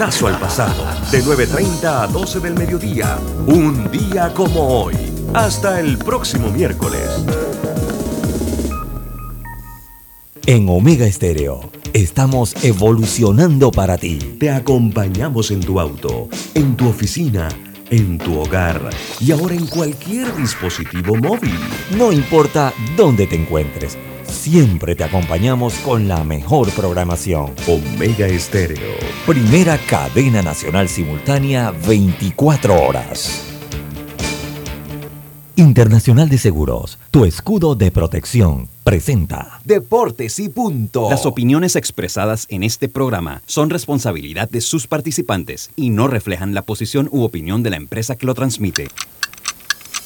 vistazo al pasado, de 9.30 a 12 del mediodía, un día como hoy. Hasta el próximo miércoles. En Omega Estéreo estamos evolucionando para ti. Te acompañamos en tu auto, en tu oficina, en tu hogar y ahora en cualquier dispositivo móvil. No importa dónde te encuentres, siempre te acompañamos con la mejor programación. Omega Estéreo. Primera cadena nacional simultánea 24 horas. Internacional de Seguros, tu escudo de protección, presenta Deportes y punto. Las opiniones expresadas en este programa son responsabilidad de sus participantes y no reflejan la posición u opinión de la empresa que lo transmite.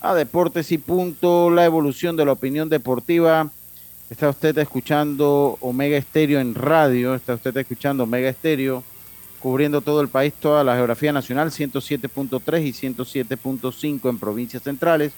a Deportes y Punto, la evolución de la opinión deportiva. Está usted escuchando Omega Estéreo en radio, está usted escuchando Omega Estéreo, cubriendo todo el país, toda la geografía nacional, 107.3 y 107.5 en provincias centrales,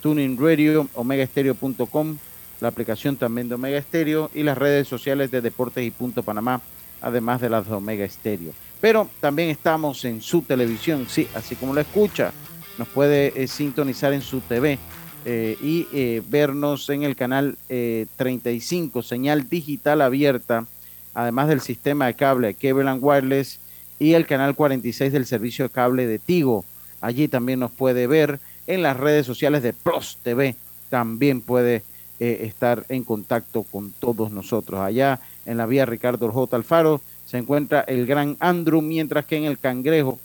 Tuning Radio, omegaestereo.com, la aplicación también de Omega Estéreo y las redes sociales de Deportes y Punto Panamá, además de las de Omega Estéreo. Pero también estamos en su televisión, sí, así como lo escucha nos puede eh, sintonizar en su TV eh, y eh, vernos en el canal 35, señal digital abierta, además del sistema de cable Cable Wireless y el canal 46 del servicio de cable de Tigo. Allí también nos puede ver en las redes sociales de Plus TV. También puede estar en contacto con todos nosotros. Allá en la vía Ricardo J. Alfaro se encuentra el gran Andrew, mientras que en el Cangrejo,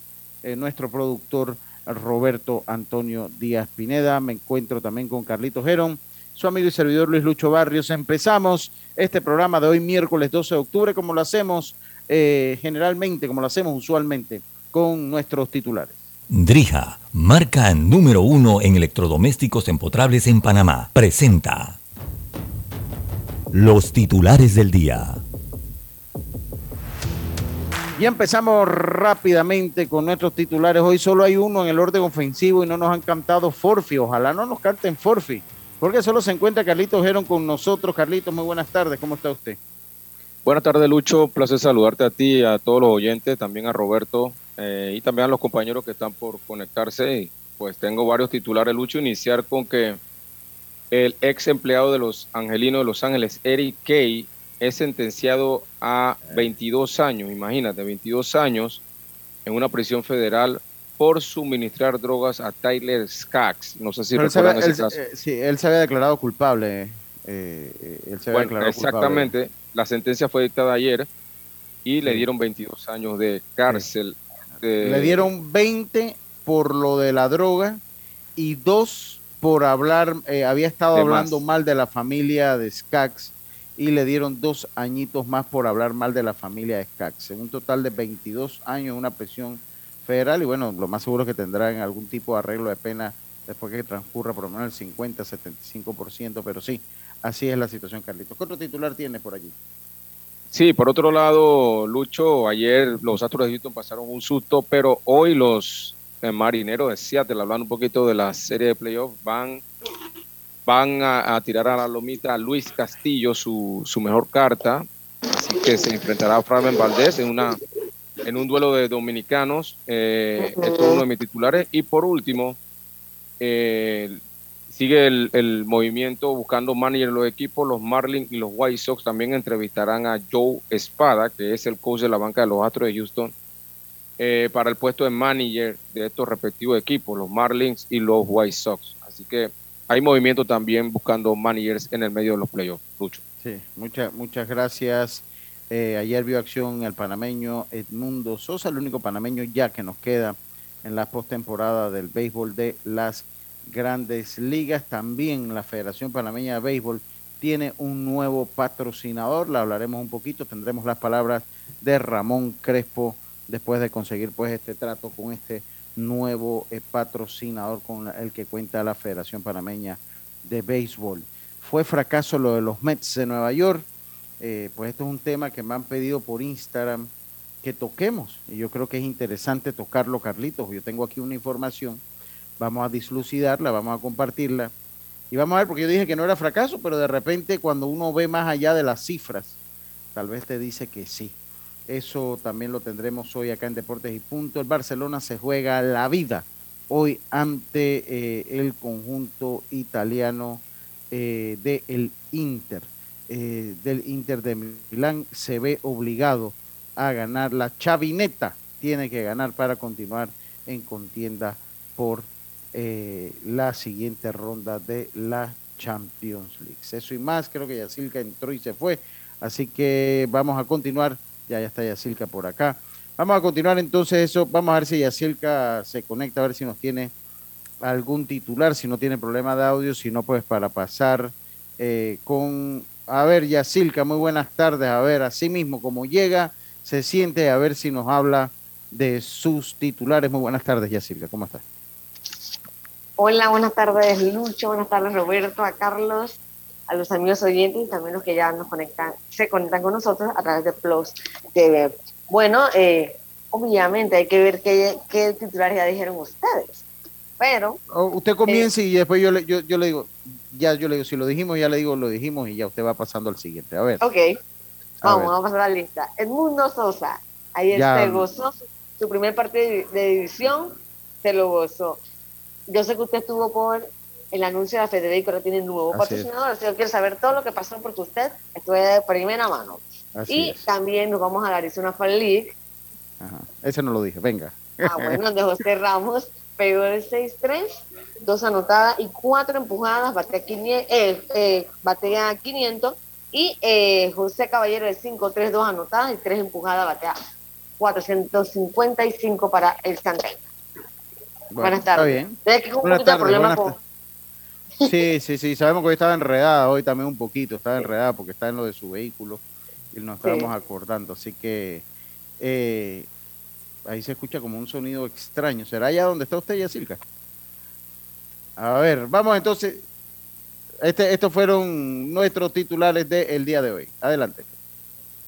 nuestro productor Roberto Antonio Díaz Pineda. Me encuentro también con Carlito Gerón, su amigo y servidor Luis Lucho Barrios. Empezamos este programa de hoy, miércoles 12 de octubre, como lo hacemos eh, generalmente, como lo hacemos usualmente, con nuestros titulares. Drija, marca número uno en electrodomésticos empotrables en Panamá, presenta los titulares del día. Y empezamos rápidamente con nuestros titulares. Hoy solo hay uno en el orden ofensivo y no nos han cantado Forfi. Ojalá no nos canten Forfi, porque solo se encuentra Carlitos Geron con nosotros. Carlitos, muy buenas tardes. ¿Cómo está usted? Buenas tardes, Lucho. Placer saludarte a ti a todos los oyentes, también a Roberto eh, y también a los compañeros que están por conectarse. Pues tengo varios titulares, Lucho. Iniciar con que el ex empleado de los Angelinos de Los Ángeles, Eric Kay, es sentenciado a 22 años, imagínate, 22 años en una prisión federal por suministrar drogas a Tyler Skaggs. No sé si recuerdan ese caso. Eh, sí, él se había declarado culpable. Eh, eh, él se había declarado exactamente. La sentencia fue dictada ayer y le dieron 22 años de cárcel. Le dieron 20 por lo de la droga y dos por hablar, había estado hablando mal de la familia de Skaggs y le dieron dos añitos más por hablar mal de la familia. En un total de 22 años, una presión federal y bueno, lo más seguro es que tendrán algún tipo de arreglo de pena después que transcurra por lo menos el 50, 75%, pero sí, así es la situación, Carlitos. ¿Qué otro titular tiene por allí? Sí, por otro lado, Lucho, ayer los Astros de Houston pasaron un susto, pero hoy los eh, marineros de Seattle, hablando un poquito de la serie de playoffs, van van a, tirar a la lomita a Luis Castillo su, su mejor carta, así que se enfrentará a Fabián Valdés en una en un duelo de dominicanos, eh, es uno de mis titulares. Y por último, eh, sigue el, el, movimiento buscando manager en los equipos. Los Marlins y los White Sox también entrevistarán a Joe Espada, que es el coach de la banca de los Astros de Houston, eh, para el puesto de manager de estos respectivos equipos, los Marlins y los White Sox. Así que hay movimiento también buscando managers en el medio de los playoffs, Lucho. Sí, muchas muchas gracias. Eh, ayer vio acción el panameño Edmundo Sosa, el único panameño ya que nos queda en la postemporada del béisbol de las grandes ligas. También la Federación Panameña de Béisbol tiene un nuevo patrocinador, le hablaremos un poquito, tendremos las palabras de Ramón Crespo después de conseguir pues este trato con este nuevo eh, patrocinador con el que cuenta la Federación Panameña de Béisbol. Fue fracaso lo de los Mets de Nueva York. Eh, pues esto es un tema que me han pedido por Instagram que toquemos. Y yo creo que es interesante tocarlo, Carlitos. Yo tengo aquí una información. Vamos a dislucidarla, vamos a compartirla. Y vamos a ver, porque yo dije que no era fracaso, pero de repente cuando uno ve más allá de las cifras, tal vez te dice que sí. Eso también lo tendremos hoy acá en Deportes y Punto. El Barcelona se juega la vida hoy ante eh, el conjunto italiano eh, del Inter. Eh, del Inter de Milán se ve obligado a ganar. La chavineta tiene que ganar para continuar en contienda por la siguiente ronda de la Champions League. Eso y más, creo que Yacilca entró y se fue. Así que vamos a continuar ya, ya está Yacilca por acá. Vamos a continuar entonces eso. Vamos a ver si Yacilca se conecta, a ver si nos tiene algún titular, si no tiene problema de audio, si no, pues para pasar eh, con... A ver, Yacilca, muy buenas tardes. A ver, así mismo como llega, se siente, a ver si nos habla de sus titulares. Muy buenas tardes, Yacilca, ¿cómo estás? Hola, buenas tardes, Lucho. Buenas tardes, Roberto, a Carlos a los amigos oyentes y también los que ya nos conectan, se conectan con nosotros a través de Plus TV. Bueno, eh, obviamente hay que ver qué, qué, titulares ya dijeron ustedes, pero... Oh, usted comience y después yo le, yo, yo le digo, ya yo le digo, si lo dijimos, ya le digo, lo dijimos y ya usted va pasando al siguiente. A ver. Ok, vamos, vamos a pasar a la lista. Edmundo Sosa, ayer se gozó su, primer partido de, de división, se lo gozó. Yo sé que usted estuvo por el anuncio de Federico ahora tiene nuevo patrocinador, así que yo quiero saber todo lo que pasó porque usted estuvo de primera mano. y también nos vamos a la Arizona Fall League. Ajá. Ese no lo dije, venga. Ah, bueno, de José Ramos pegó el 6-3, dos anotadas y cuatro empujadas, batea 500, eh, eh, batea 500 y eh, José Caballero de 5-3, dos anotadas y tres empujadas, batea 455 para el Sandrén. buenas tardes. Está bien. buenas tardes, Sí, sí, sí, sabemos que hoy estaba enredada, hoy también un poquito, estaba enredada porque está en lo de su vehículo y nos estábamos acordando, así que eh, ahí se escucha como un sonido extraño. ¿Será allá donde está usted, Yacirca? A ver, vamos entonces. Este, estos fueron nuestros titulares del día de hoy. Adelante.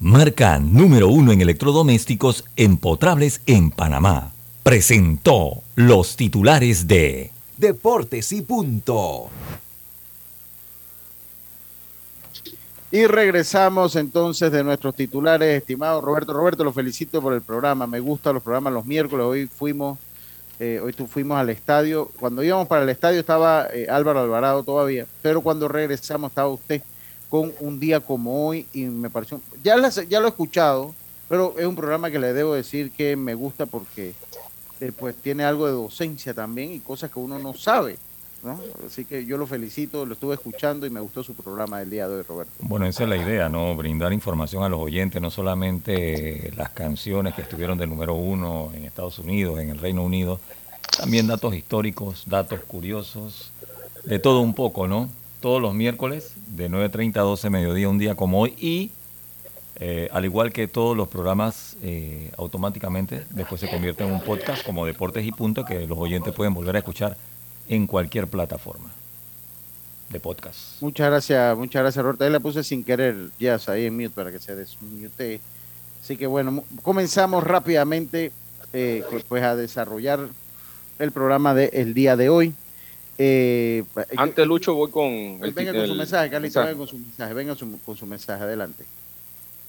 marca número uno en electrodomésticos empotrables en Panamá. Presentó los titulares de Deportes y Punto. Y regresamos entonces de nuestros titulares, estimado Roberto. Roberto, lo felicito por el programa. Me gustan los programas los miércoles. Hoy fuimos, eh, hoy fuimos al estadio. Cuando íbamos para el estadio estaba eh, Álvaro Alvarado todavía, pero cuando regresamos estaba usted con un día como hoy y me pareció, ya, ya lo he escuchado, pero es un programa que le debo decir que me gusta porque eh, pues tiene algo de docencia también y cosas que uno no sabe. ¿no? Así que yo lo felicito, lo estuve escuchando y me gustó su programa del día de hoy, Roberto. Bueno, esa es la idea, ¿no? Brindar información a los oyentes, no solamente las canciones que estuvieron del número uno en Estados Unidos, en el Reino Unido, también datos históricos, datos curiosos, de todo un poco, ¿no? Todos los miércoles de 9.30 a 12 mediodía, un día como hoy. Y eh, al igual que todos los programas, eh, automáticamente después se convierte en un podcast como Deportes y Punto que los oyentes pueden volver a escuchar en cualquier plataforma de podcast. Muchas gracias, muchas gracias Roberto. Ahí le puse sin querer ya ahí en mute para que se desmute. Así que bueno, comenzamos rápidamente eh, pues a desarrollar el programa del día de hoy. Eh, Antes, Lucho, voy con. El, venga con su mensaje, Carlito, venga con su mensaje, venga con su mensaje, adelante.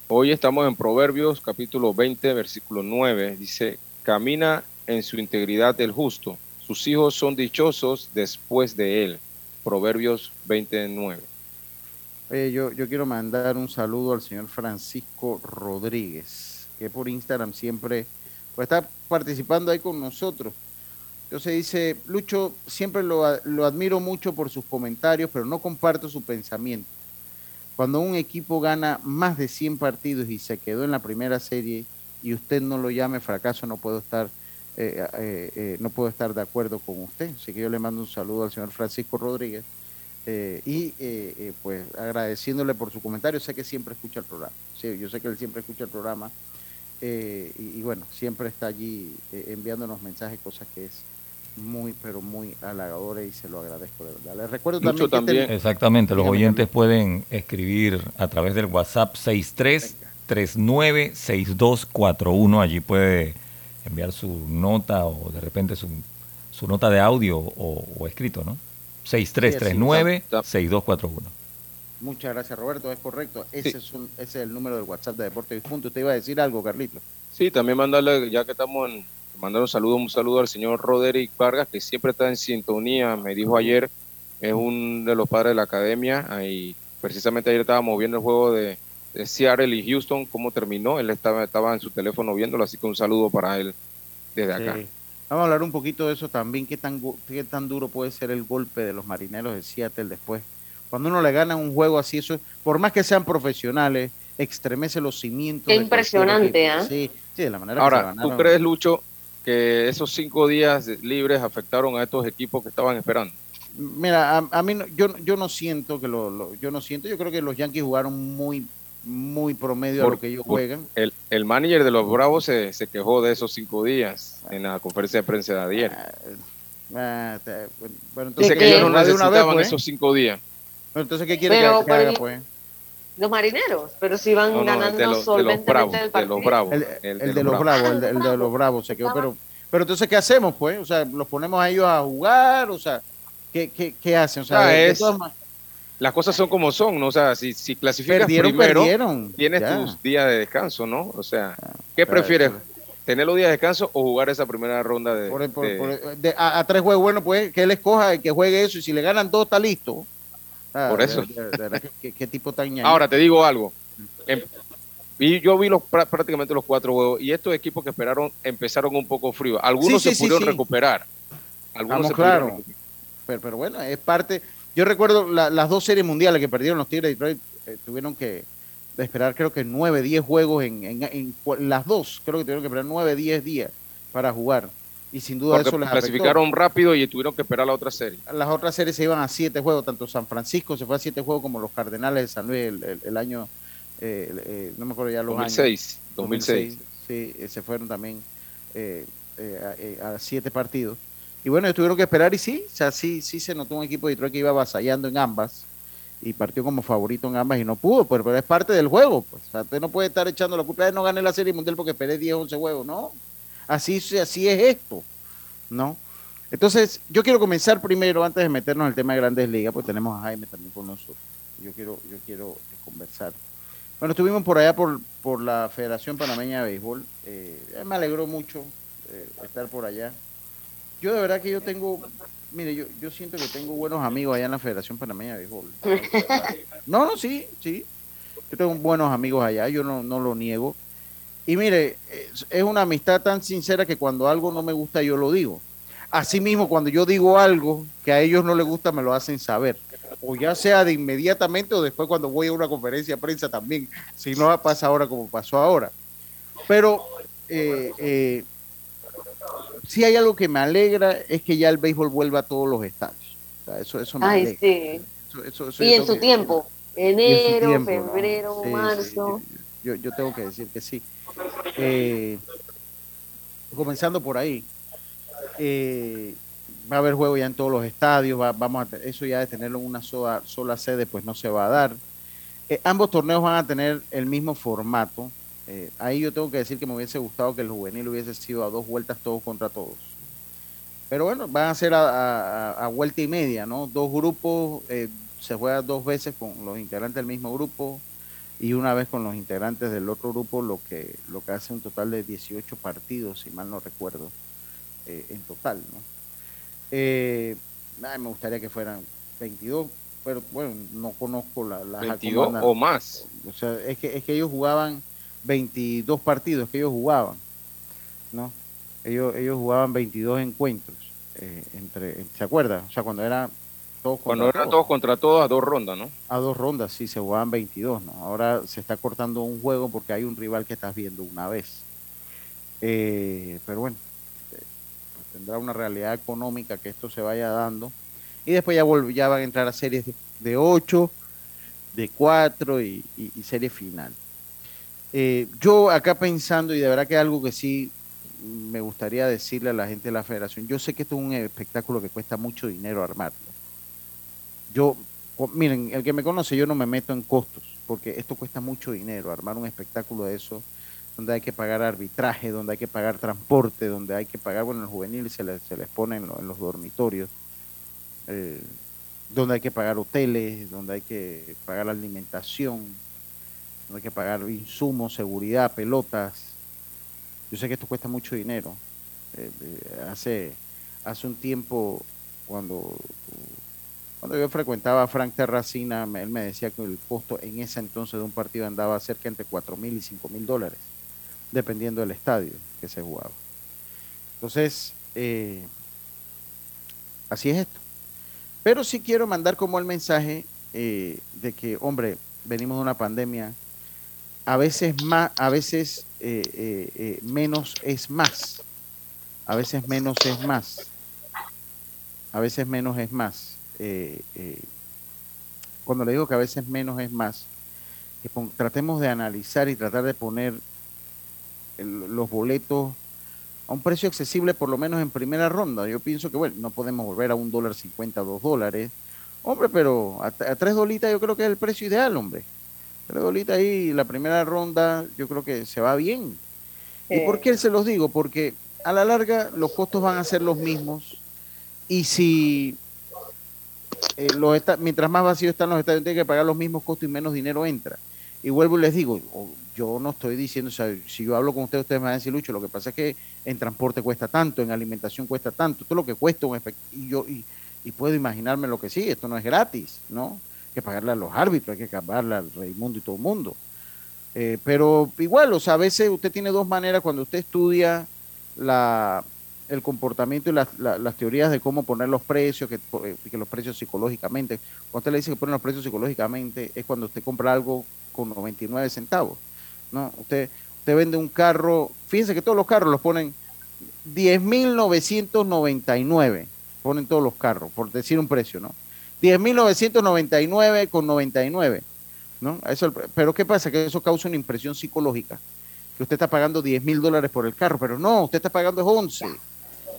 Hoy estamos en Proverbios, capítulo 20, versículo 9. Dice: Camina en su integridad el justo, sus hijos son dichosos después de él. Proverbios 29. Oye, yo, yo quiero mandar un saludo al señor Francisco Rodríguez, que por Instagram siempre pues, está participando ahí con nosotros Entonces dice, Lucho, siempre lo, admiro mucho por sus comentarios, pero no comparto su pensamiento. Cuando un equipo gana más de 100 partidos y se quedó en la primera serie y usted no lo llame fracaso, no puedo estar, eh, eh, eh, no puedo estar de acuerdo con usted. Así que yo le mando un saludo al señor Francisco Rodríguez y pues agradeciéndole por su comentario. Sé que siempre escucha el programa. Sí, yo sé que él siempre escucha el programa y, bueno, siempre está allí enviándonos mensajes, cosas que es muy, pero muy halagadora y se lo agradezco de verdad. Les recuerdo también, también. Exactamente, los oyentes pueden escribir a través del WhatsApp 63 396241. Allí puede enviar su nota o de repente su, su nota de audio o, escrito, ¿no? 6339-6241. Muchas gracias, Roberto. Es correcto. Ese, es ese es el número del WhatsApp de Deportes Punto. Usted iba a decir algo, Carlito. Sí, también mandarle, ya que estamos en, mandar un saludo, un saludo al señor Roderick Vargas, que siempre está en sintonía. Me dijo ayer, es uno de los padres de la academia. Y precisamente ayer estábamos viendo el juego de, de Seattle y Houston, cómo terminó. Él estaba, estaba en su teléfono viéndolo, así que un saludo para él desde acá. Vamos a hablar un poquito de eso también, qué tan, qué tan duro puede ser el golpe de los marineros de Seattle después. Cuando uno le gana un juego así, eso, por más que sean profesionales, extremece los cimientos. Qué impresionante, ¿ah? Sí, sí, de la manera Ahora, que se ¿tú crees, Lucho, que esos cinco días libres afectaron a estos equipos que estaban esperando? Mira, a, mí yo, yo no siento que lo, yo no siento, yo creo que los Yankees jugaron muy muy promedio a lo que ellos juegan. El, el manager de los Bravos se, se, quejó de esos cinco días en la conferencia de prensa de ayer. Ah, ah, bueno, entonces que ellos no necesitaban pues. esos cinco días. Bueno, entonces, ¿qué quiere que, haga, pues? Los marineros, pero si van ganando de solventemente el partido. De los bravos, el, el, de, los bravos, el de, los bravos se quedó, pero, pero entonces, ¿qué hacemos, pues? O sea, ¿los ponemos a ellos a jugar? O sea, ¿qué, qué, qué hacen? O sea, es, las cosas son como son, ¿no? O sea, si, si clasificas primero, tienes tus días de descanso, ¿no? O sea, ¿qué prefieres? ¿Tener los días de descanso o jugar esa primera ronda de... a, tres juegos, bueno, pues que él escoja y que juegue eso, y si le ganan dos, está listo. Ah, por eso. ¿qué, tipo tan Ahora, te digo algo. Em, y yo vi los, prácticamente los cuatro juegos, y estos equipos que esperaron empezaron un poco fríos. Algunos se pudieron recuperar. Algunos claro. Pero, pero bueno, es parte yo recuerdo las dos series mundiales que perdieron los Tigres de Detroit, eh, tuvieron que esperar creo que nueve, diez juegos en, las dos, creo que tuvieron que esperar nueve, diez días para jugar. Y sin duda eso les clasificaron rápido y tuvieron que esperar la otra serie. Las otras series se iban a siete juegos, tanto San Francisco se fue a siete juegos como los Cardenales de San Luis el, año, eh, eh, no me acuerdo ya los 2006, años. 2006. 2006. Sí, se fueron también a siete partidos. Y bueno, tuvieron que esperar y sí, o sea, sí, sí se notó un equipo de Detroit que iba avasallando en ambas y partió como favorito en ambas y no pudo, pues, pero, es parte del juego. Pues. O sea, usted no puede estar echando la culpa de no ganar la Serie Mundial porque esperé 10, 11 juegos, ¿no? Así, así es esto, ¿no? Entonces, yo quiero comenzar primero, antes de meternos en el tema de Grandes Ligas, pues tenemos a Jaime también con nosotros. Yo quiero, yo quiero conversar. Bueno, estuvimos por allá por, por la Federación Panameña de Béisbol. Eh, me alegró mucho eh, estar por allá. Yo de verdad que yo tengo, mire, yo, yo siento que tengo buenos amigos allá en la Federación Panameña de Béisbol. No, no, sí, sí. Yo tengo buenos amigos allá, yo no, no lo niego. Y mire, es, una amistad tan sincera que cuando algo no me gusta yo lo digo. Asimismo, cuando yo digo algo que a ellos no les gusta, me lo hacen saber. O ya sea de inmediatamente o después cuando voy a una conferencia de prensa también. Si no pasa ahora como pasó ahora. Pero eh, eh, si hay algo que me alegra es que ya el béisbol vuelva a todos los estadios. eso, eso me Ay, Sí. y en su tiempo, enero, febrero, marzo. yo, yo, tengo que decir que sí. Eh, comenzando por ahí, eh, va a haber juego ya en todos los estadios, vamos a, eso ya de tenerlo en una sola, sola sede, pues no se va a dar. Eh, ambos torneos van a tener el mismo formato, ahí yo tengo que decir que me hubiese gustado que el juvenil hubiese sido a dos vueltas todos contra todos. Pero bueno, van a ser a, vuelta y media, ¿no? Dos grupos, se juega dos veces con los integrantes del mismo grupo y una vez con los integrantes del otro grupo, lo que, lo que hace un total de 18 partidos, si mal no recuerdo, eh, en total, ¿no? me gustaría que fueran 22, pero bueno, no conozco la, las 22 o más. O sea, es que, es que ellos jugaban 22 partidos que ellos jugaban, ¿no? Ellos, ellos jugaban 22 encuentros. eh, entre, ¿se acuerda? O sea, cuando era todos Cuando eran todos contra todos a dos rondas, ¿no? A dos rondas, sí, se jugaban 22, ¿no? Ahora se está cortando un juego porque hay un rival que estás viendo una vez. Eh, pero bueno, eh, tendrá una realidad económica que esto se vaya dando. Y después ya, ya van a entrar a series de, 8, de 4 y, serie final. yo acá pensando, y de verdad que algo que sí me gustaría decirle a la gente de la federación, yo sé que esto es un espectáculo que cuesta mucho dinero armarlo. Yo, miren, el que me conoce, yo no me meto en costos, porque esto cuesta mucho dinero, armar un espectáculo de eso, donde hay que pagar arbitraje, donde hay que pagar transporte, donde hay que pagar, bueno, el juvenil se les, se les pone en, los dormitorios, eh, donde hay que pagar hoteles, donde hay que pagar alimentación, donde hay que pagar insumos, seguridad, pelotas, yo sé que esto cuesta mucho dinero. Eh, eh, hace, hace un tiempo, cuando, cuando yo frecuentaba a Frank Terracina, él me decía que el costo en ese entonces de un partido andaba cerca entre 4 mil y 5 mil dólares, dependiendo del estadio que se jugaba. Entonces, eh, así es esto. Pero sí quiero mandar como el mensaje de que, hombre, venimos de una pandemia, a veces más, a veces eh, eh, eh, menos es más. A veces menos es más. A veces menos es más. Cuando le digo que a veces menos es más, que tratemos de analizar y tratar de poner los boletos a un precio accesible, por lo menos en primera ronda. Yo pienso que, bueno, no podemos volver a un dólar cincuenta, dos dólares. Hombre, pero a, a tres dolitas yo creo que es el precio ideal, hombre. Pero ahorita ahí la primera ronda yo creo que se va bien. ¿Y por qué se los digo? Porque a la larga los costos van a ser los mismos y si eh, los mientras más vacíos están los estadios, tienen que pagar los mismos costos y menos dinero entra. Y vuelvo y les digo, yo no estoy diciendo, o sea, si yo hablo con ustedes, ustedes me van a decir, Lucho, lo que pasa es que en transporte cuesta tanto, en alimentación cuesta tanto, todo lo que cuesta un y yo y, y puedo imaginarme lo que sí, esto no es gratis, ¿no? que pagarle a los árbitros, hay que pagarle al Raimundo y todo el mundo. Eh, pero igual, o sea, a veces usted tiene dos maneras cuando usted estudia la, el comportamiento y las teorías de cómo poner los precios, que, eh, que, los precios psicológicamente. Cuando usted le dice que pone los precios psicológicamente, es cuando usted compra algo con 99 centavos. ¿no? Usted, usted vende un carro, fíjense que todos los carros los ponen 10.999, ponen todos los carros, por decir un precio, ¿no? 10.999 con 99. ¿no? Eso, pero ¿qué pasa? Que eso causa una impresión psicológica. Que usted está pagando 10 mil dólares por el carro, pero no, usted está pagando 11.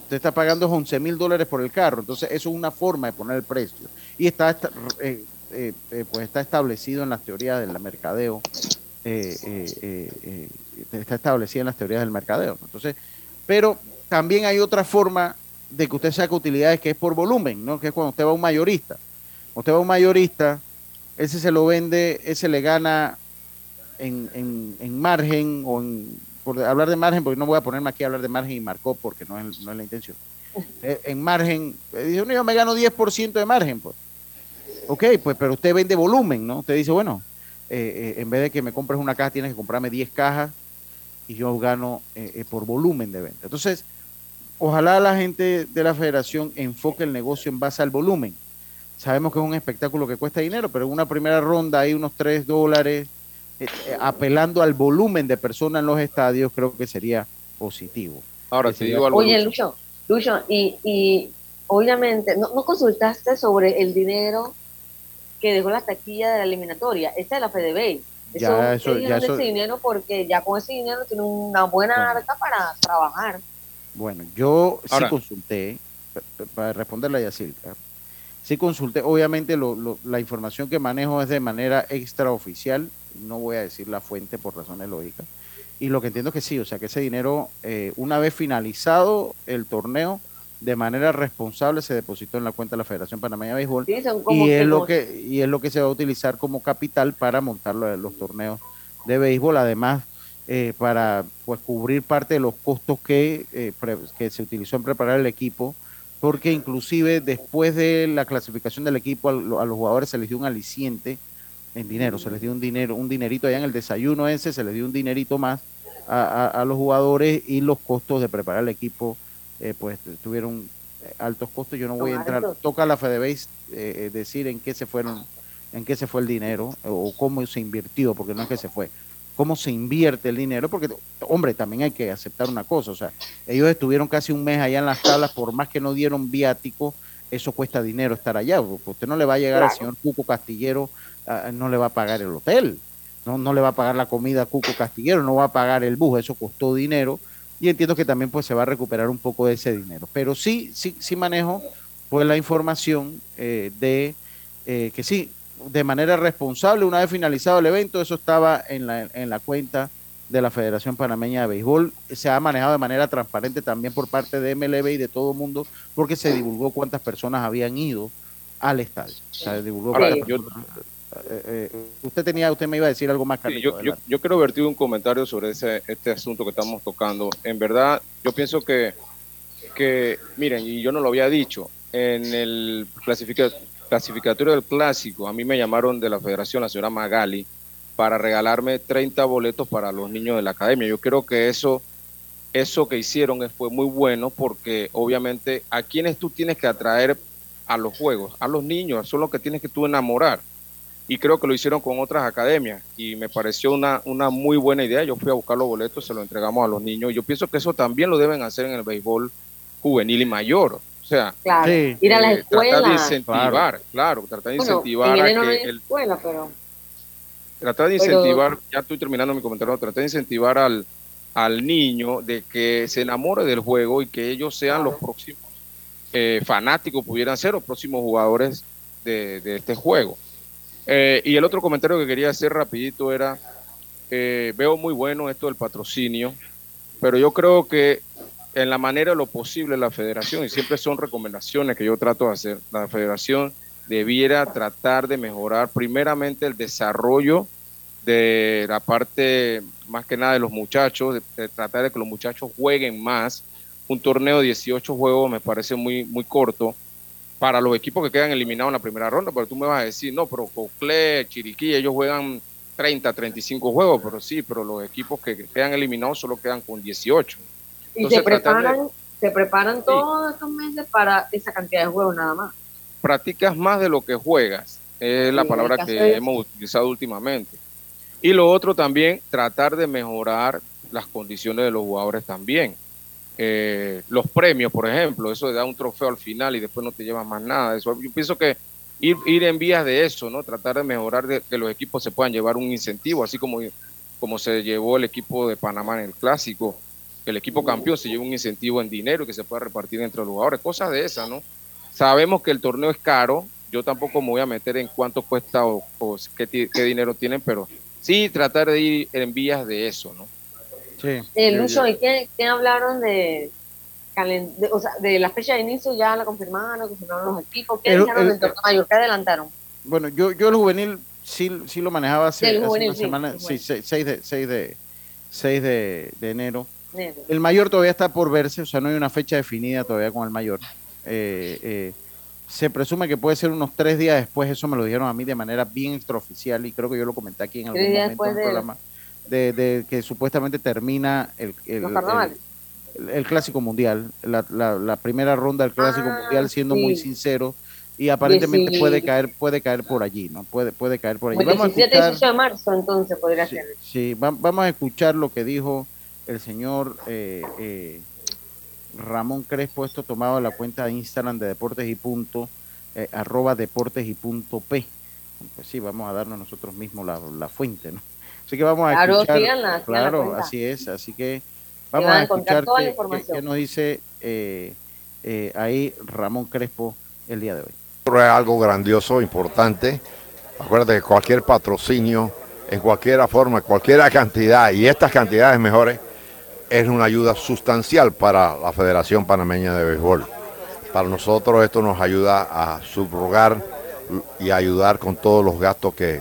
Usted está pagando 11 mil dólares por el carro. Entonces, eso es una forma de poner el precio. Y está, eh, eh, eh, pues está establecido en las teorías del mercadeo. está establecido en las teorías del mercadeo. Entonces, pero también hay otra forma de que usted saque utilidades que es por volumen, ¿no? Que es cuando usted va a un mayorista. Usted va a un mayorista, ese se lo vende, ese le gana en, en, margen o en, por hablar de margen, porque no voy a ponerme aquí a hablar de margen y marcó porque no es, no es la intención. Eh, en margen, eh, dice, yo me gano 10% de margen, pues. Ok, pues, pero usted vende volumen, ¿no? Usted dice, bueno, eh, en vez de que me compres una caja, tienes que comprarme 10 cajas y yo gano por volumen de venta. Entonces, ojalá la gente de la federación enfoque el negocio en base al volumen Sabemos que es un espectáculo que cuesta dinero, pero en una primera ronda hay unos 3 dólares, eh, eh, apelando al volumen de personas en los estadios, creo que sería positivo. Ahora, si digo algo. Oye, Lucho, Lucho, y, y obviamente, ¿no, consultaste sobre el dinero que dejó la taquilla de la eliminatoria? Esta es la FedeBase. Ya, eso, ya eso, ese dinero porque ya con ese dinero tiene una buena arca para trabajar. Bueno, yo sí consulté, para responderle a Yacirca, Sí consulté, obviamente la información que manejo es de manera extraoficial, no voy a decir la fuente por razones lógicas, y lo que entiendo es que sí, o sea que ese dinero, eh, una vez finalizado el torneo, de manera responsable se depositó en la cuenta de la Federación Panameña de Béisbol. Y es lo que y es lo que se va a utilizar como capital para montar los, torneos de béisbol, además eh, para pues cubrir parte de los costos que, eh, que se utilizó en preparar el equipo porque inclusive después de la clasificación del equipo a, los jugadores se les dio un aliciente en dinero, se les dio un dinero, un dinerito allá en el desayuno ese, se les dio un dinerito más a, los jugadores y los costos de preparar el equipo eh, pues tuvieron altos costos. Yo no voy a entrar. Toca a la FedeBase eh, decir en qué se fueron, en qué se fue el dinero o cómo se invirtió, porque no es que se fue. Cómo se invierte el dinero, porque, hombre, también hay que aceptar una cosa. O sea, ellos estuvieron casi un mes allá en las tablas, por más que no dieron viático, eso cuesta dinero estar allá. Usted no le va a llegar al señor Cuco Castillero, no le va a pagar el hotel no, no le va a pagar la comida a Cuco Castillero, no va a pagar el bus, eso costó dinero y entiendo que también pues se va a recuperar un poco de ese dinero. Pero sí, sí, sí manejo pues la información eh, de eh, que sí, de manera responsable, una vez finalizado el evento, eso estaba en la, en la cuenta de la Federación Panameña de Béisbol. Se ha manejado de manera transparente también por parte de MLB y de todo el mundo, porque se divulgó cuántas personas habían ido al estadio. se divulgó eh, eh, usted tenía, usted me iba a decir algo más, yo, yo, quiero vertir un comentario sobre ese, este asunto que estamos tocando. En verdad, yo pienso que, que, miren, y yo no lo había dicho, en el clasificatorio del clásico, a mí me llamaron de la federación, la señora Magali, para regalarme 30 boletos para los niños de la academia. Yo creo que eso, eso que hicieron fue muy bueno porque obviamente a quienes tú tienes que atraer a los juegos, a los niños, son los que tienes que tú enamorar y creo que lo hicieron con otras academias y me pareció una, una muy buena idea. Yo fui a buscar los boletos, se los entregamos a los niños. Yo pienso que eso también lo deben hacer en el béisbol juvenil y mayor. O sea, ir a la eh, escuela. Tratar de incentivar, claro, tratar de incentivar a que el, escuela, pero... Tratar de incentivar, ya estoy terminando mi comentario, tratar de incentivar al, al niño de que se enamore del juego y que ellos sean los próximos eh, fanáticos, pudieran ser los próximos jugadores de, de este juego. Eh, y el otro comentario que quería hacer rapidito era, eh, veo muy bueno esto del patrocinio, pero yo creo que en la manera de lo posible la federación, y siempre son recomendaciones que yo trato de hacer, la federación debiera tratar de mejorar primeramente el desarrollo de la parte más que nada de los muchachos, de, tratar de que los muchachos jueguen más. Un torneo de 18 juegos me parece muy, muy corto para los equipos que quedan eliminados en la primera ronda, pero tú me vas a decir, no, pero Coclé, Chiriquí, ellos juegan 30, 35 juegos, pero sí, pero los equipos que quedan eliminados solo quedan con 18. y se preparan, se preparan todos estos meses para esa cantidad de juegos nada más. Practicas más de lo que juegas, es la palabra que hemos utilizado últimamente. Y lo otro también, tratar de mejorar las condiciones de los jugadores también eh, los premios, por ejemplo, eso de dar un trofeo al final y después no te llevas más nada. Eso, yo pienso que ir, ir en vías de eso, ¿no? Tratar de mejorar de, que los equipos se puedan llevar un incentivo, así como, como se llevó el equipo de Panamá en el clásico, que el equipo campeón se lleva un incentivo en dinero que se pueda repartir entre los jugadores, cosas de esas, ¿no? Sabemos que el torneo es caro, yo tampoco me voy a meter en cuánto cuesta o, qué, qué dinero tienen, pero sí tratar de ir en vías de eso, ¿no? Sí. Eh, ¿y qué, hablaron de, o sea, de la fecha de inicio? ¿Ya la confirmaron? ¿Confirmaron los equipos? ¿Qué dijeron del torneo mayor? ¿Qué adelantaron? Bueno, yo, yo el juvenil sí, sí lo manejaba hace, una semana, sí, 6 de, 6 de, 6 de, de enero. El mayor todavía está por verse, o sea, no hay una fecha definida todavía con el mayor. Eh, eh, se presume que puede ser unos tres días después, eso me lo dijeron a mí de manera bien extraoficial y creo que yo lo comenté aquí en algún momento del programa de, que supuestamente termina el, el, clásico mundial, la, la, primera ronda del clásico ah, mundial, siendo muy sincero, y aparentemente puede caer puede caer por allí, ¿no? Puede puede caer por allí. vamos a escuchar, de marzo entonces podría ser. Sí, vamos a escuchar lo que dijo el señor eh, eh, Ramón Crespo, esto tomado de la cuenta de Instagram de Deportes y Punto, eh, arroba Deportes y Punto P. Pues sí, vamos a darnos nosotros mismos la, la fuente, ¿no? Así que vamos a escuchar. claro, así es. Así que vamos a, escuchar qué, nos dice eh, eh, ahí Ramón Crespo el día de hoy. Es algo grandioso, importante. Acuérdate que cualquier patrocinio, en cualquier forma, cualquier cantidad, y estas cantidades mejores, es una ayuda sustancial para la Federación Panameña de Béisbol. Para nosotros esto nos ayuda a subrogar y ayudar con todos los gastos que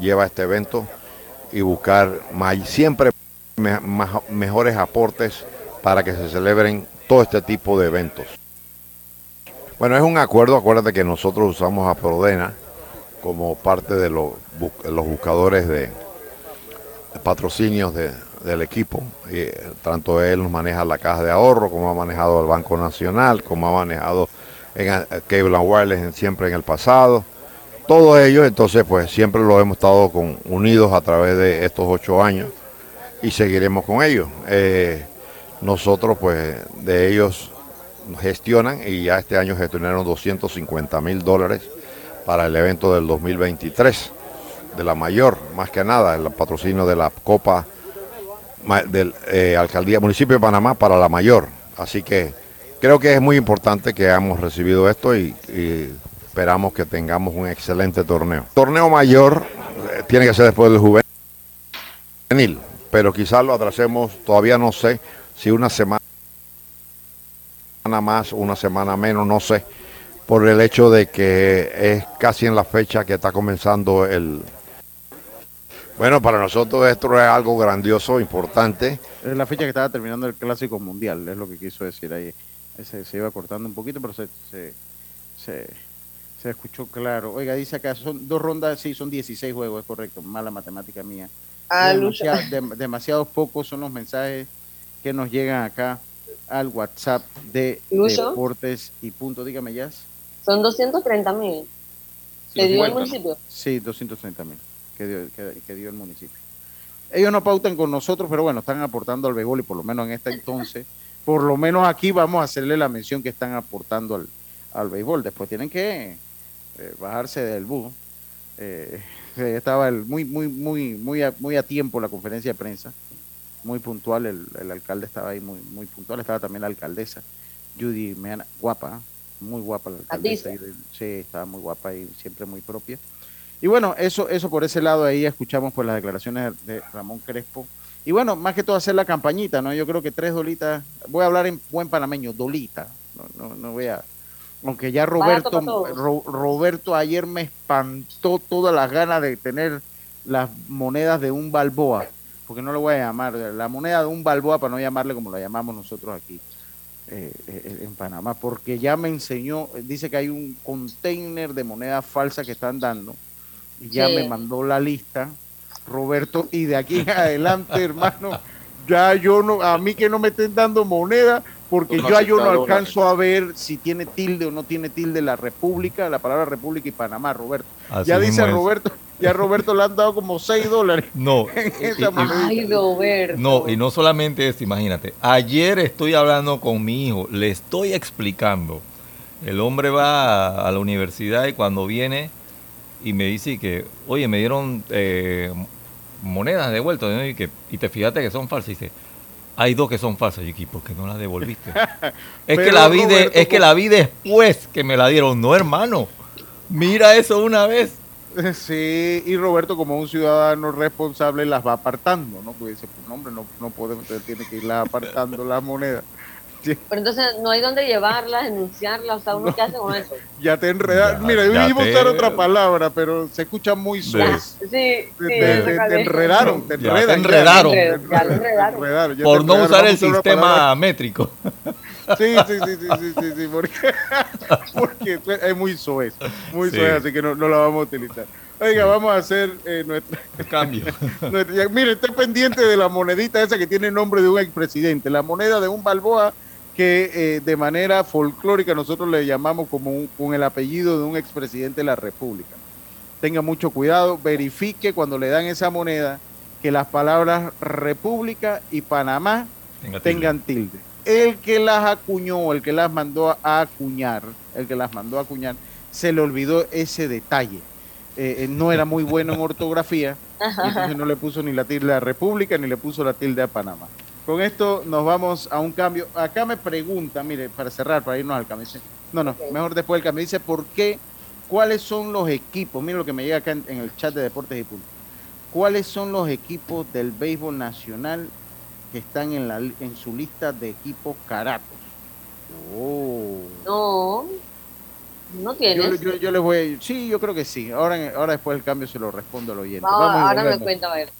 lleva este evento y buscar siempre mejores aportes para que se celebren todo este tipo de eventos. Bueno, es un acuerdo, acuérdate que nosotros usamos a Prodena como parte de los, buscadores de, patrocinios de, del equipo. tanto él maneja la caja de ahorro, como ha manejado el Banco Nacional, como ha manejado en Cable and Wireless siempre en el pasado. Todo ello, entonces, pues siempre lo hemos estado con, unidos a través de estos ocho años y seguiremos con ellos. Eh, nosotros, pues, de ellos gestionan y ya este año gestionaron 250 mil dólares para el evento del 2023 de la mayor, más que nada, el patrocinio de la Copa del eh, Alcaldía Municipio de Panamá para la mayor. Así que creo que es muy importante que hayamos recibido esto y, esperamos que tengamos un excelente torneo. Torneo mayor eh, tiene que ser después del juvenil, pero quizás lo atrasemos, todavía no sé si una semana más, una semana menos, no sé, por el hecho de que es casi en la fecha que está comenzando el, bueno, para nosotros esto es algo grandioso, importante. Es la fecha que estaba terminando el Clásico Mundial, es lo que quiso decir ahí. Se, se iba cortando un poquito, pero se, se, escuchó claro. Oiga, dice acá, son dos rondas, sí, son 16 juegos, es correcto, mala matemática mía. Ah, demasiados pocos son los mensajes que nos llegan acá al WhatsApp de Deportes y Punto. Dígame, ya. Son 230 mil. ¿Te dio el municipio? Sí, 230 mil que dio, el municipio. Ellos no pautan con nosotros, pero bueno, están aportando al béisbol y por lo menos en este entonces, por lo menos aquí vamos a hacerle la mención que están aportando al, al béisbol. Después tienen que eh, bajarse del bus. Eh, estaba el, muy, muy, muy, muy a, muy a tiempo la conferencia de prensa, muy puntual, el, alcalde estaba ahí muy, muy puntual, estaba también la alcaldesa, Judy Meana, guapa, muy guapa la alcaldesa. Sí, estaba muy guapa y siempre muy propia. Y bueno, eso, eso por ese lado ahí escuchamos pues las declaraciones de Ramón Crespo. Y bueno, más que todo hacer la campañita, ¿no? Yo creo que tres dolitas, voy a hablar en buen panameño, dolita, no, no, no voy a, aunque ya Roberto, Roberto ayer me espantó todas las ganas de tener las monedas de un balboa, porque no lo voy a llamar, la moneda de un balboa para no llamarle como la llamamos nosotros aquí eh, eh, en Panamá, porque ya me enseñó, dice que hay un container de moneda falsa que están dando ya me mandó la lista, Roberto, y de aquí en adelante, hermano, ya yo no, a mí que no me estén dando moneda, porque ya yo no alcanzo a ver si tiene tilde o no tiene tilde la República, la palabra República y Panamá, Roberto. ya dice Roberto, ya Roberto le han dado como 6 dólares. No, Ay, Roberto. No, y no solamente eso, imagínate. Ayer estoy hablando con mi hijo, le estoy explicando. El hombre va a la universidad y cuando viene y me dice que, oye, me dieron eh, monedas de vuelta y, que, y te fíjate que son falsas. Y dice, hay dos que son falsas. Y ¿por qué no las devolviste? es, que la vi es que la vi después que me la dieron. No, hermano. Mira eso una vez. Sí, y Roberto como un ciudadano responsable las va apartando, ¿no? Porque dice, pues hombre, no, no podemos, tiene que irla apartando las monedas. Pero entonces no hay dónde llevarlas, denunciarlas, o sea, uno qué hace con eso. Ya te enredaron. Mira, yo iba a usar otra palabra, pero se escucha muy suave. Sí, sí. Te, enredaron, te enredaron. Te enredaron. Por no usar el sistema métrico. Sí, sí, sí, sí, sí, sí, sí porque, porque es muy suave, muy suave, así que no, no la vamos a utilizar. Oiga, vamos a hacer eh, nuestro cambio. mire, esté pendiente de la monedita esa que tiene el nombre de un expresidente, la moneda de un Balboa que eh, de manera folclórica nosotros le llamamos como con el apellido de un expresidente de la República. Tenga mucho cuidado, verifique cuando le dan esa moneda que las palabras República y Panamá tengan tilde. El que las acuñó, el que las mandó a acuñar, el que las mandó a acuñar, se le olvidó ese detalle. Eh, eh, no era muy bueno en ortografía, entonces no le puso ni la tilde a República ni le puso la tilde a Panamá. Con esto nos vamos a un cambio. Acá me pregunta, mire, para cerrar, para irnos al cambio. No, no, mejor después del cambio. Dice, ¿por qué? ¿Cuáles son los equipos? Mire lo que me llega acá en, el chat de Deportes y Punto. ¿Cuáles son los equipos del béisbol nacional que están en, la, en su lista de equipos caratos? Oh. No, no tienes. Yo, yo, les voy, sí, yo creo que sí. Ahora, ahora después del cambio se lo respondo al oyente. ahora me cuenta a ver.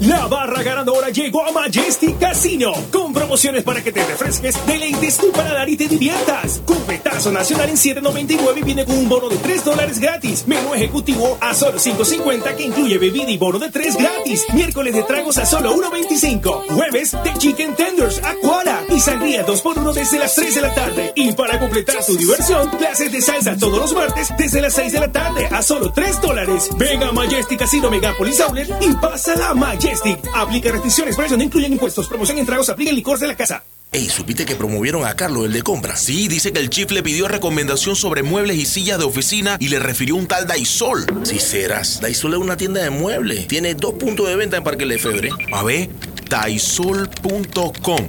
La barra ganadora llegó a Majestic Casino con promociones para que te refresques, deleites tu paladar y te diviertas. Cupetazo nacional en 7.99 y viene con un bono de 3 dólares gratis. Menú ejecutivo a solo 5.50 que incluye bebida y bono de 3 gratis. Miércoles de tragos a solo 1.25. Jueves de chicken tenders a cuara y sangría 2x1 desde las 3 de la tarde. Y para completar tu diversión, clases de salsa todos los martes desde las 6 de la tarde a solo 3 dólares. Venga a Majestic Casino Megapolis Outlet y pasa la Majestic. Aplica restricciones, precios no incluyen impuestos. Promoción en tragos, aplica el licor de la casa. Ey, ¿supiste que promovieron a Carlos, el de compra? Sí, dice que el chief le pidió recomendación sobre muebles y sillas de oficina y le refirió un tal Daisol. Si serás, Daisol es una tienda de muebles. Tiene dos puntos de venta en Parque Lefebvre. A ver, daisol.com.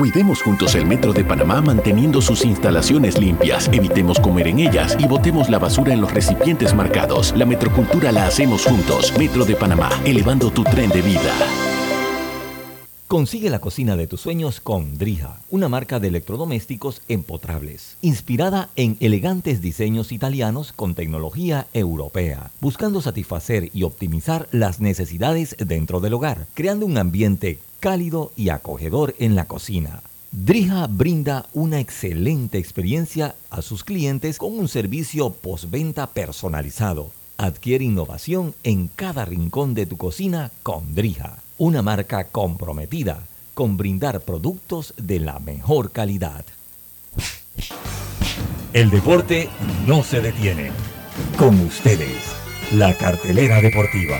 Cuidemos juntos el Metro de Panamá manteniendo sus instalaciones limpias, evitemos comer en ellas y botemos la basura en los recipientes marcados. La metrocultura la hacemos juntos. Metro de Panamá, elevando tu tren de vida. Consigue la cocina de tus sueños con Drija, una marca de electrodomésticos empotrables, inspirada en elegantes diseños italianos con tecnología europea, buscando satisfacer y optimizar las necesidades dentro del hogar, creando un ambiente cálido y acogedor en la cocina. Drija brinda una excelente experiencia a sus clientes con un servicio postventa personalizado. Adquiere innovación en cada rincón de tu cocina con Drija, una marca comprometida con brindar productos de la mejor calidad. El deporte no se detiene. Con ustedes, la cartelera deportiva.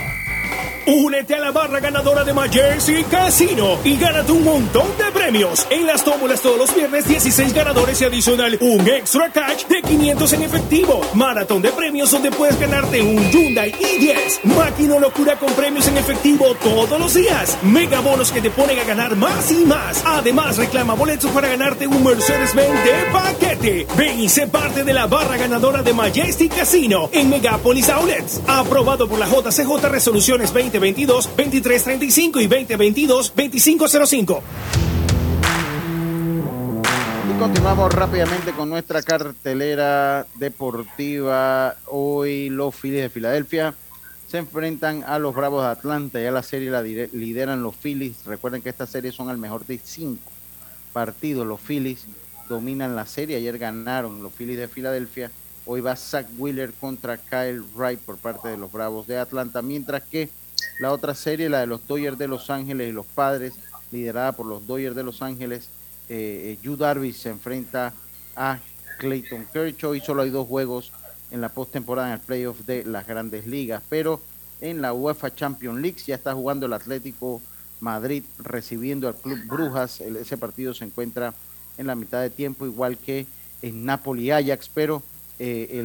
Únete a la barra ganadora de Majersey Casino y gánate un montón de premios. En las tómbolas todos los viernes, 16 ganadores y adicional un extra cash de 500 en efectivo. Maratón de premios donde puedes ganarte un Hyundai i10. Máquina locura con premios en efectivo todos los días. Mega bonos que te ponen a ganar más y más. Además, reclama boletos para ganarte un Mercedes-Benz de paquete. Ven y sé parte de la barra ganadora de Majestic Casino en Megapolis Outlets. Aprobado por la JCJ Resoluciones 20 2022 2335 y 2022 2505. Y continuamos rápidamente con nuestra cartelera deportiva. Hoy los Phillies de Filadelfia se enfrentan a los Bravos de Atlanta. Ya la serie la lideran los Phillies. Recuerden que esta serie son al mejor de cinco partidos. Los Phillies dominan la serie. Ayer ganaron los Phillies de Filadelfia. Hoy va Zach Wheeler contra Kyle Wright por parte de los Bravos de Atlanta. Mientras que la otra serie, la de los Dodgers de Los Ángeles y los Padres, liderada por los Dodgers de Los Ángeles, eh, Yu Darvish se enfrenta a Clayton Kershaw y solo hay dos juegos en la postemporada en el playoff de las grandes ligas. Pero en la UEFA Champions League. Ya está jugando el Atlético Madrid recibiendo al Club Brujas. ese partido se encuentra en la mitad de tiempo, igual que en Napoli Ajax, pero eh,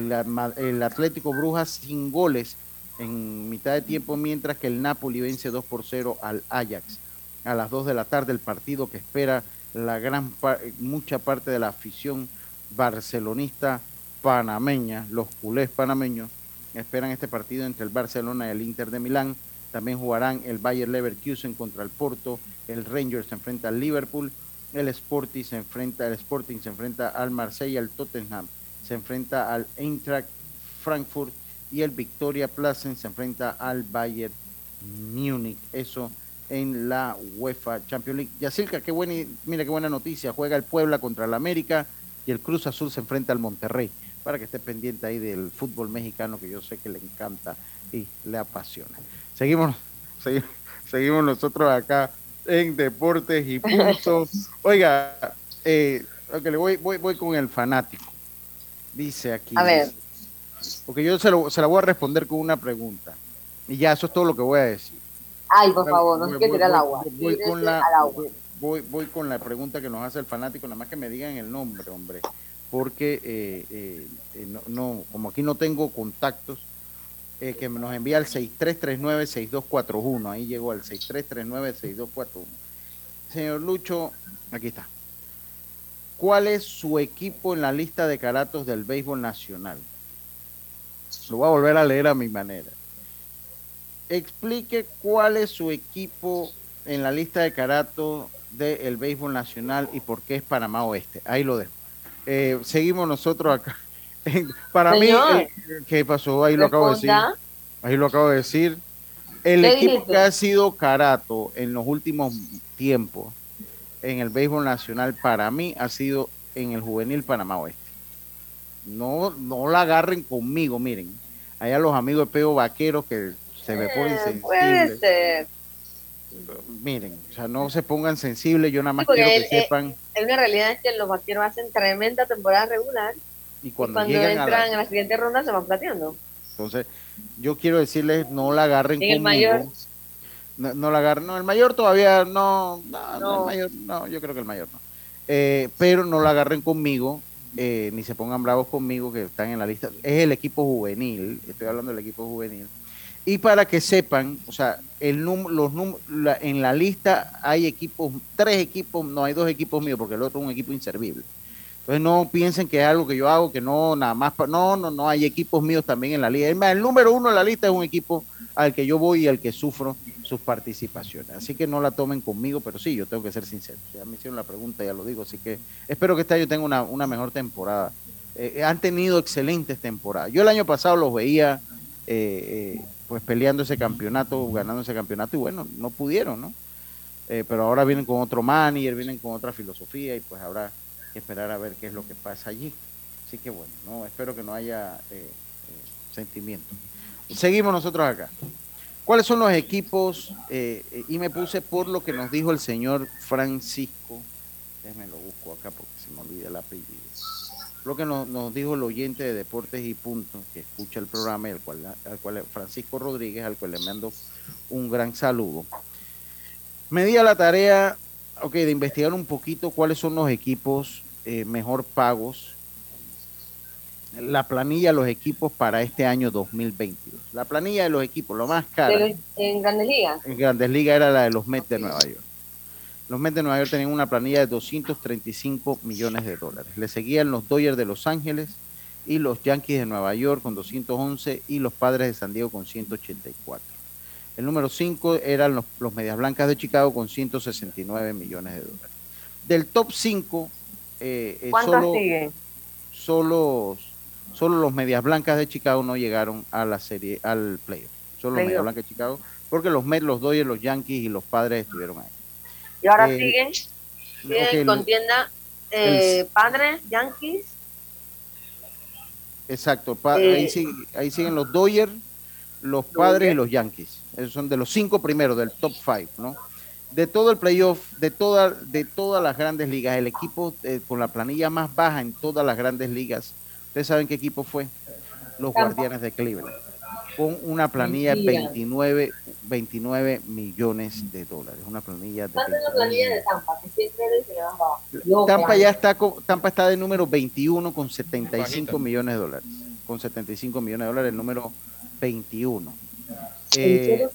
el, Atlético Brujas sin goles en mitad de tiempo, mientras que el Napoli vence 2 por 0 al Ajax. A las 2 de la tarde el partido que espera la gran mucha parte de la afición barcelonista panameña, los culés panameños, esperan este partido entre el Barcelona y el Inter de Milán. También jugarán el Bayer Leverkusen contra el Porto, el Rangers se enfrenta al Liverpool, el Sporting se enfrenta, el Sporting se enfrenta al Marsella, el Tottenham se enfrenta al Eintracht Frankfurt y el Victoria Plassen se enfrenta al Bayern Múnich. Eso en la UEFA Champions League. Yacirca, qué buena, mira qué buena noticia. Juega el Puebla contra el América y el Cruz Azul se enfrenta al Monterrey. Para que esté pendiente ahí del fútbol mexicano que yo sé que le encanta y le apasiona. Seguimos, seguimos, nosotros acá en Deportes y Puntos. Oiga, eh, le voy, voy, voy con el fanático. Dice aquí. A ver. Porque yo se, lo, se la voy a responder con una pregunta. Y ya, eso es todo lo que voy a decir. Ay, por favor, no se que tirar al agua. Voy, con la, Voy, voy con la pregunta que nos hace el fanático, nada más que me digan el nombre, hombre. Porque eh, eh, eh, no, como aquí no tengo contactos, que nos envía al 6339-6241. Ahí llegó al 6339-6241. Señor Lucho, aquí está. ¿Cuál es su equipo en la lista de caratos del béisbol nacional? Lo voy a volver a leer a mi manera explique cuál es su equipo en la lista de carato del béisbol nacional y por qué es Panamá Oeste. Ahí lo dejo. Eh, seguimos nosotros acá. Para mí, eh, ¿qué pasó? Ahí lo acabo de decir. Ahí lo acabo de decir. El equipo que ha sido carato en los últimos tiempos en el béisbol nacional para mí ha sido en el juvenil Panamá Oeste. No, no la agarren conmigo, miren. Allá los amigos de Peo Vaqueros que se me pone eh, insensible. Puede ser. Miren, o sea, no se pongan sensibles, yo nada más quiero que sepan. Es una realidad es que los vaqueros hacen tremenda temporada regular y cuando, entran en la siguiente ronda se van plateando. Entonces, yo quiero decirles, no la agarren conmigo. el mayor? No, la agarren, no, el mayor todavía no, no, El mayor, no yo creo que el mayor no. Eh, pero no la agarren conmigo, eh, ni se pongan bravos conmigo que están en la lista. Es el equipo juvenil, estoy hablando del equipo juvenil y para que sepan, o sea, el los en la lista hay equipos, tres equipos, no hay dos equipos míos, porque el otro es un equipo inservible. Entonces no piensen que es algo que yo hago, que no, nada más, no, no, no, hay equipos míos también en la lista. El número uno en la lista es un equipo al que yo voy y al que sufro sus participaciones. Así que no la tomen conmigo, pero sí, yo tengo que ser sincero. Ya me hicieron la pregunta, ya lo digo, así que espero que este año tenga una, una mejor temporada. Eh, han tenido excelentes temporadas. Yo el año pasado los veía eh, eh, pues peleando ese campeonato, ganando ese campeonato y bueno, no pudieron, ¿no? Eh, pero ahora vienen con otro manager, vienen con otra filosofía y pues habrá esperar a ver qué es lo que pasa allí. Así que bueno, no espero que no haya eh, sentimiento. Seguimos nosotros acá. ¿Cuáles son los equipos? y me puse por lo que nos dijo el señor Francisco. Déjenme lo busco acá porque se me olvida el apellido lo que nos, dijo el oyente de Deportes y Puntos, que escucha el programa, al cual, al cual Francisco Rodríguez, al cual le mando un gran saludo. Me di a la tarea, ok, de investigar un poquito cuáles son los equipos eh, mejor pagos, la planilla de los equipos para este año 2022. La planilla de los equipos, lo más caro. ¿En Grandes Ligas? En Grandes Ligas era la de los Mets de Nueva York. Los Mets de Nueva York tenían una planilla de 235 millones de dólares. Le seguían los Dodgers de Los Ángeles y los Yankees de Nueva York con 211 y los Padres de San Diego con 184. El número 5 eran los, Medias Blancas de Chicago con 169 millones de dólares. Del top 5, eh, eh solo, solo, solo, los Medias Blancas de Chicago no llegaron a la serie, al playoff. Solo los Medias Blancas de Chicago, porque los Mets, los Dodgers, los Yankees y los Padres estuvieron ahí. Y ahora eh, siguen, siguen contienda eh, Padres, Yankees. Exacto, eh, ahí, siguen los Dodgers, los Padres y los Yankees. Esos son de los cinco primeros del top five, ¿no? De todo el playoff, de, toda, de todas las grandes ligas, el equipo con la planilla más baja en todas las grandes ligas, ¿ustedes saben qué equipo fue? Los Guardianes de Cleveland. con una planilla de 29, 29 millones de dólares. Una planilla de. ¿Cuánto es la planilla de Tampa? Que siempre Tampa ya está, Tampa está de número 21 con 75 millones de dólares. Con 75 millones de dólares, el número 21. Eh,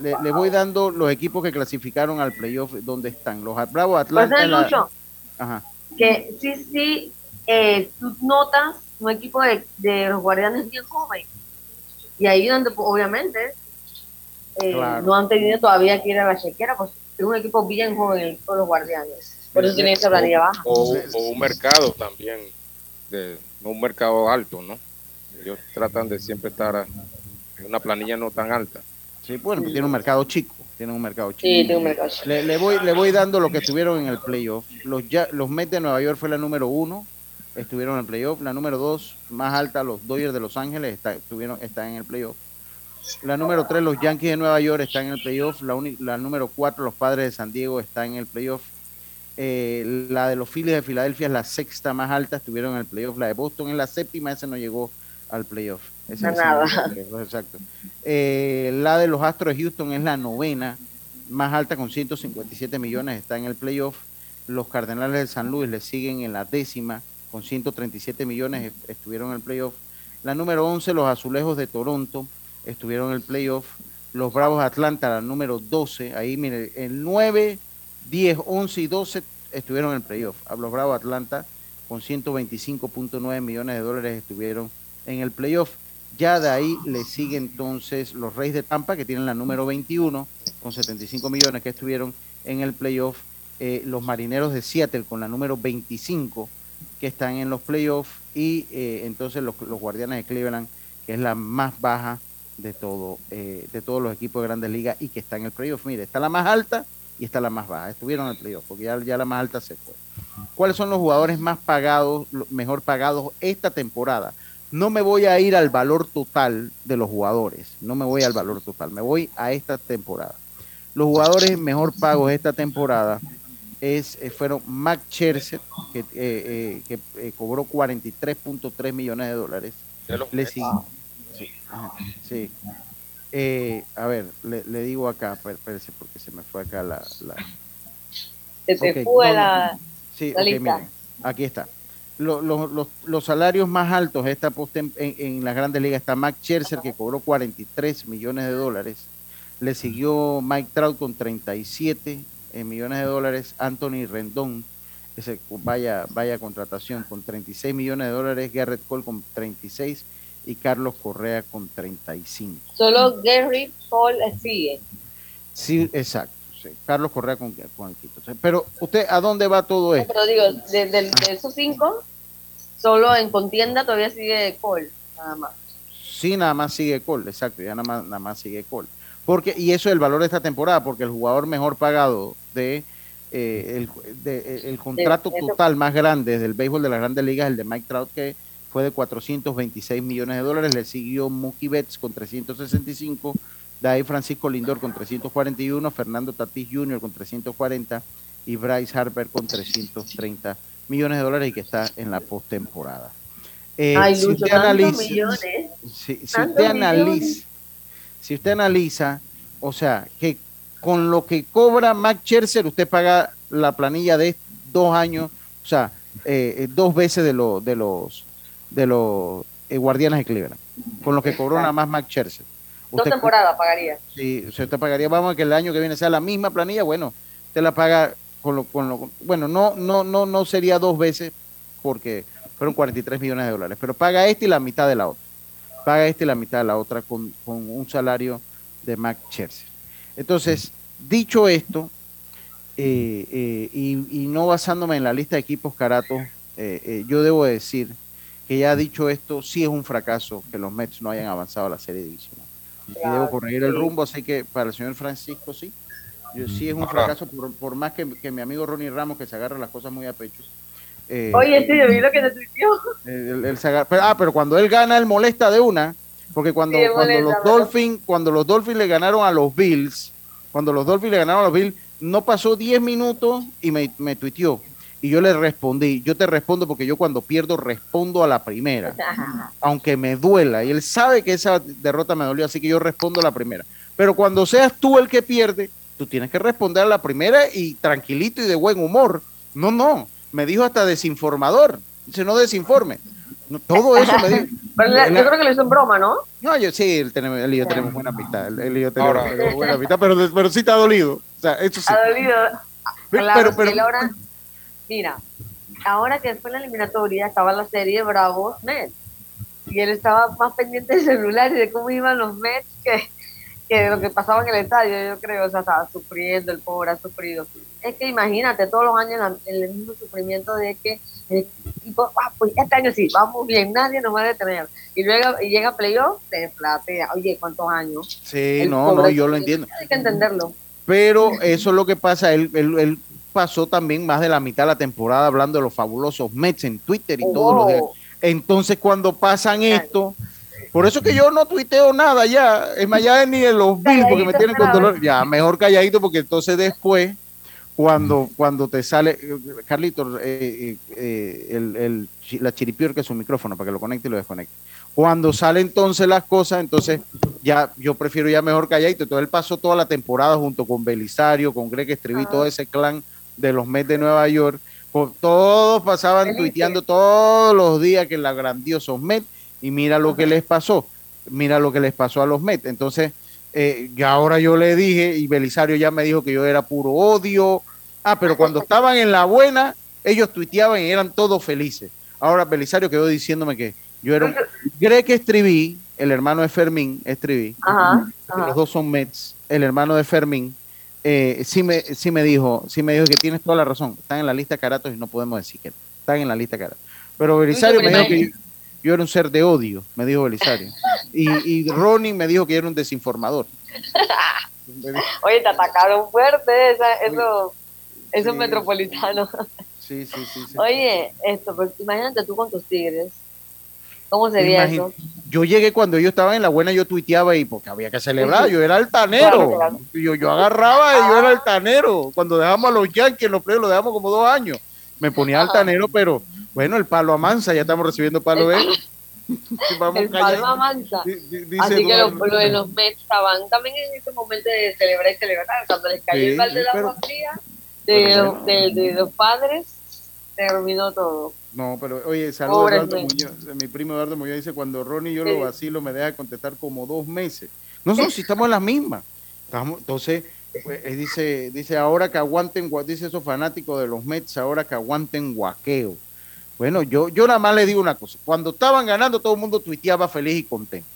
le, voy dando los equipos que clasificaron al playoff, ¿dónde están? Los Bravo Atlanta. Ajá. Que sí, sí, eh, tú notas un equipo de, de los guardianes bien joven. Y ahí donde, obviamente, eh, no han tenido todavía que ir a la chequera, pues es un equipo bien joven todos los guardianes. Por eso tienen esa planilla baja. O, un mercado también, de, un mercado alto, ¿no? Ellos tratan de siempre estar en una planilla no tan alta. Sí, bueno, tiene un mercado chico. Tiene un mercado chico. Sí, tiene un mercado chico. Le, voy, le voy dando lo que estuvieron en el playoff. Los, ya, los Mets de Nueva York fue la número uno, estuvieron en el playoff. La número dos, más alta, los Dodgers de Los Ángeles, está, estuvieron, están en el playoff. La número tres, los Yankees de Nueva York están en el playoff. La, la número cuatro, los Padres de San Diego están en el playoff. Eh, la de los Phillies de Filadelfia es la sexta más alta, estuvieron en el playoff. La de Boston es la séptima, esa no llegó al playoff. Esa, nada. exacto. Eh, la de los Astros de Houston es la novena más alta con 157 millones, está en el playoff. Los Cardenales de San Luis le siguen en la décima con 137 millones, estuvieron en el playoff. La número 11, los Azulejos de Toronto, estuvieron en el playoff. Los Bravos de Atlanta, la número 12, ahí mire, el 9, 10, 11 y 12 estuvieron en el playoff. A los Bravos de Atlanta con 125.9 millones de dólares estuvieron en el playoff. Ya de ahí le sigue entonces los Reyes de Tampa, que tienen la número 21, con 75 millones que estuvieron en el playoff. Eh, los Marineros de Seattle con la número 25, que están en los playoffs. Y eh, entonces los, Guardianes de Cleveland, que es la más baja de, todo, eh, de todos los equipos de grandes ligas y que está en el playoff. Mire, está la más alta y está la más baja. Estuvieron en el playoff, porque ya la más alta se fue. ¿Cuáles son los jugadores más pagados, mejor pagados esta temporada? No me voy a ir al valor total de los jugadores, no me voy al valor total, me voy a esta temporada. Los jugadores mejor pagos esta temporada es, eh, fueron Mac Scherzer, que, eh, eh, que cobró 43.3 millones de dólares. Le sí, sí. a ver, le, digo acá, espérese porque se me fue acá la... Se te fue la, sí, miren, aquí está los, salarios más altos esta en, en, las grandes ligas está Mac Scherzer que cobró 43 millones de dólares. Le siguió Mike Trout con 37 eh, millones de dólares. Anthony Rendón, ese, vaya, vaya contratación, con 36 millones de dólares. Garrett Cole con 36 y Carlos Correa con 35. Solo Garrett Cole sigue. Sí, exacto. Carlos Correa con, con el Quito. Pero usted, ¿a dónde va todo esto? pero digo, de, esos cinco, solo en contienda todavía sigue Cole, nada más. Sí, nada más sigue Cole, exacto, ya nada más, nada más sigue Cole. Porque, y eso es el valor de esta temporada, porque el jugador mejor pagado de, eh, el, de, el, contrato total más grande del béisbol de las grandes ligas es el de Mike Trout, que fue de 426 millones de dólares. Le siguió Mookie Betts con 365 de ahí Francisco Lindor con 341, Fernando Tatís Jr. con 340 y Bryce Harper con 330 millones de dólares y que está en la postemporada. Eh, si usted analiza, si, usted analiza, si usted analiza, o sea, que con lo que cobra Mac Scherzer, usted paga la planilla de dos años, o sea, eh, eh, dos veces de, lo, de los de los guardianes de Cleveland, con lo que cobró nada más Mac Scherzer. Dos temporadas pagaría. Sí, usted te pagaría, vamos a que el año que viene sea la misma planilla, bueno, usted la paga con lo, con lo, bueno, no, no, no, no sería dos veces porque fueron 43 millones de dólares, pero paga este y la mitad de la otra. Paga este y la mitad de la otra con, un salario de Mac Scherzer. Entonces, dicho esto, eh, eh, y, no basándome en la lista de equipos caratos, eh, yo debo decir que ya dicho esto, sí es un fracaso que los Mets no hayan avanzado a la serie divisional y debo corregir el rumbo, así que para el señor Francisco sí. Yo, sí es un fracaso, por, más que, mi amigo Ronnie Ramos, que se agarra las cosas muy a pecho. Eh, Oye, sí, yo vi lo que te tuiteó. ah, pero cuando él gana, él molesta de una, porque cuando, cuando los Dolphins, cuando los Dolphins le ganaron a los Bills, cuando los Dolphins le ganaron a los Bills, no pasó 10 minutos y me, me tuiteó. Y yo le respondí, yo te respondo porque yo cuando pierdo respondo a la primera, aunque me duela. Y él sabe que esa derrota me dolió, así que yo respondo a la primera. Pero cuando seas tú el que pierde, tú tienes que responder a la primera y tranquilito y de buen humor. No, no, me dijo hasta desinformador. Dice, no desinforme. todo eso me dijo. yo creo que le hizo en broma, ¿no? No, yo sí, él, tenemos, él y yo tenemos buena pista. Él, y yo tenemos, buena pista, pero, pero sí te ha dolido. O sea, eso sí. Ha dolido. Claro, pero, mira, ahora que fue la eliminatoria, estaba la serie Bravos Mets. Y él estaba más pendiente del celular y de cómo iban los Mets que que lo que pasaba en el estadio, yo creo, o sea, estaba sufriendo, el pobre ha sufrido. Es que imagínate todos los años el mismo sufrimiento de que el equipo, ah, pues este año sí, vamos bien, nadie nos va a detener. Y luego y llega playoff, te platea, oye, ¿cuántos años? Sí, no, no, yo lo entiendo. Hay que entenderlo. Pero eso es lo que pasa, él, él, pasó también más de la mitad de la temporada hablando de los fabulosos Mets en Twitter y todos los días. Oh. Entonces, cuando pasan esto, por eso que yo no tuiteo nada ya. Es más, ya ni en los bills porque me tienen con dolor. Ya, mejor calladito porque entonces después, cuando, cuando te sale, Carlito, eh, eh, eh, el, el, la chiripior que es un micrófono para que lo conecte y lo desconecte. Cuando sale entonces las cosas, entonces ya yo prefiero ya mejor calladito. Entonces él pasó toda la temporada junto con Belisario, con Greg Estribi, todo ese clan de los Mets de Nueva York. Todos pasaban tuiteando todos los días que la grandiosos Mets y mira lo que les pasó, mira lo que les pasó a los Mets. Entonces, eh, ya ahora yo le dije, y Belisario ya me dijo que yo era puro odio. Ah, pero cuando estaban en la buena, ellos tuiteaban y eran todos felices. Ahora Belisario quedó diciéndome que yo era un... Greg Estribí, el hermano de Fermín Estribí, los dos son Mets, el hermano de Fermín, eh, sí, me, sí me dijo, sí me dijo que tienes toda la razón, están en la lista de caratos y no podemos decir que están en la lista de caratos. Pero Belisario me dijo que yo era un ser de odio, me dijo Belisario. Y, y Ronnie me dijo que era un desinformador. Oye, te atacaron fuerte, esa, eso, esos metropolitanos. Sí, sí, sí, Oye, esto, pues, imagínate tú con tus tigres. ¿Cómo sería eso? Yo llegué cuando yo estaba en la buena, yo tuiteaba y porque había que celebrar, yo era altanero. Yo, yo agarraba y yo era altanero. Cuando dejamos a los Yankees, los lo dejamos como dos años. Me ponía altanero, pero bueno, el palo amansa, ya estamos recibiendo palo B. el palo amansa. Así que los, lo de los Mets estaban también en ese momento de celebrar y celebrar. Cuando les cayó el balde de agua fría de, de, los padres, terminó todo. No, pero oye, saludos a Eduardo Muñoz. Mi primo Eduardo Muñoz dice, cuando Ronnie yo lo vacilo me deja contestar como dos meses. No, no, si estamos en la misma. Estamos, entonces, pues, eh, dice, dice, ahora que aguanten, dice esos fanáticos de los Mets, ahora que aguanten guaqueo. Bueno, yo, yo nada más le digo una cosa. Cuando estaban ganando, todo el mundo tuiteaba feliz y contento.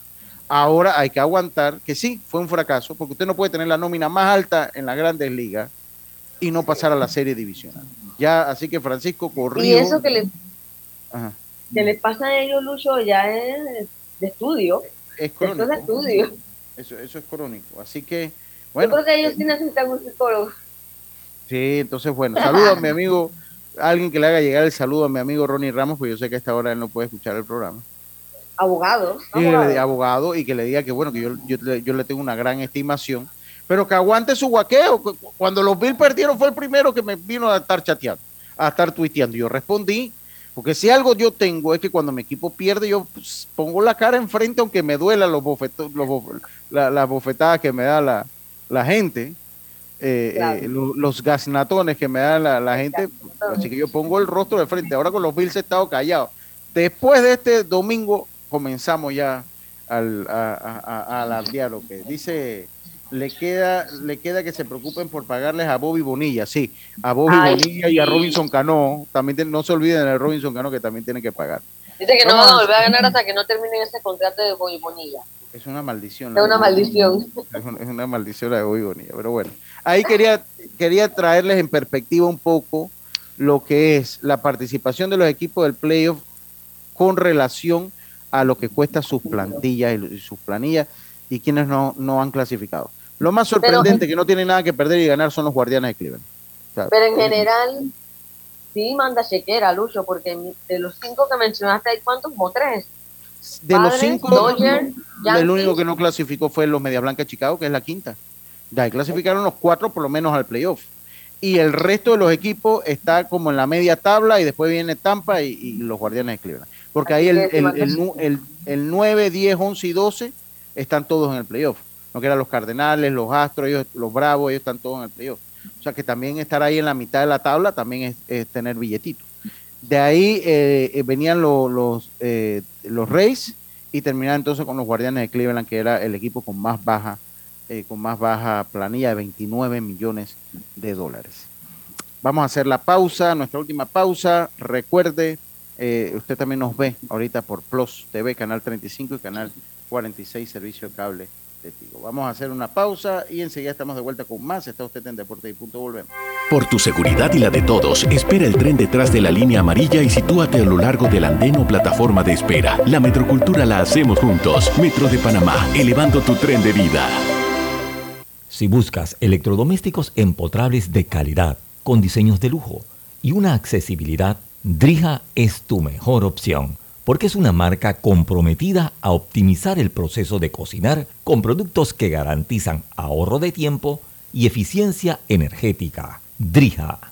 Ahora hay que aguantar, que sí, fue un fracaso, porque usted no puede tener la nómina más alta en las grandes ligas y no pasar a la serie divisional. Ya, así que Francisco corrió. Y eso que les, que pasa a ellos, Lucho, ya es de estudio. Es crónico. Eso es de estudio. Eso, eso es crónico. Así que, bueno. Yo creo que ellos sí necesitan un psicólogo. Sí, entonces, bueno, saludos a mi amigo alguien que le haga llegar el saludo a mi amigo Ronnie Ramos, pues yo sé que a esta hora él no puede escuchar el programa. Abogado. abogado. y que le diga que bueno, que yo, yo, le tengo una gran estimación, pero que aguante su guaqueo. Cuando los Bills perdieron fue el primero que me vino a estar chateando, a estar tuiteando. Yo respondí, porque si algo yo tengo es que cuando mi equipo pierde, yo pues, pongo la cara enfrente, aunque me duela los, las bofetadas que me da la, la gente eh, eh los gasnatones que me da la, gente, así que yo pongo el rostro de frente. Ahora con los Bills he estado callado. Después de este domingo comenzamos ya al, a, alardear lo que dice le queda le queda que se preocupen por pagarles a Bobby Bonilla, sí, a Bobby Bonilla y a Robinson Cano, también no se olviden de Robinson Cano que también tienen que pagar. Dice que no van a volver a ganar hasta que no terminen ese contrato de Bobby Bonilla. Es una maldición. Es una maldición. Es una, maldición la de Bobby Bonilla, pero bueno. Ahí quería, quería traerles en perspectiva un poco lo que es la participación de los equipos del playoff con relación a lo que cuesta sus plantillas y sus planillas y quienes no, no han clasificado. Lo más sorprendente que no tiene nada que perder y ganar son los guardianes de Cleveland. pero en general, sí manda chequera, Lucho, porque de los cinco que mencionaste, ¿hay cuántos? Como tres. De los cinco, el único que no clasificó fue los Media Blanca de Chicago, que es la quinta. Ya clasificaron los cuatro por lo menos al playoff. y el resto de los equipos está como en la media tabla y después viene Tampa y, los Guardianes de Cleveland. Porque ahí el, el, el, 9, 10, 11 y 12 están todos en el playoff. No que eran los Cardenales, los Astros, ellos, los Bravos, ellos están todos en el playoff. O sea que también estar ahí en la mitad de la tabla también es, tener billetitos. De ahí eh, eh, venían los, eh, los y terminaron entonces con los Guardianes de Cleveland, que era el equipo con más baja con más baja planilla de 29 millones de dólares. Vamos a hacer la pausa, nuestra última pausa. Recuerde, usted también nos ve ahorita por Plus TV, Canal 35 y Canal 46, Servicio de Cable Vamos a hacer una pausa y enseguida estamos de vuelta con más. Está usted en Deporte y Punto, volvemos. Por tu seguridad y la de todos, espera el tren detrás de la línea amarilla y sitúate a lo largo del andén o plataforma de espera. La metrocultura la hacemos juntos. Metro de Panamá, elevando tu tren de vida. Si buscas electrodomésticos empotrables de calidad, con diseños de lujo y una accesibilidad, Drija es tu mejor opción, porque es una marca comprometida a optimizar el proceso de cocinar con productos que garantizan ahorro de tiempo y eficiencia energética. Drija.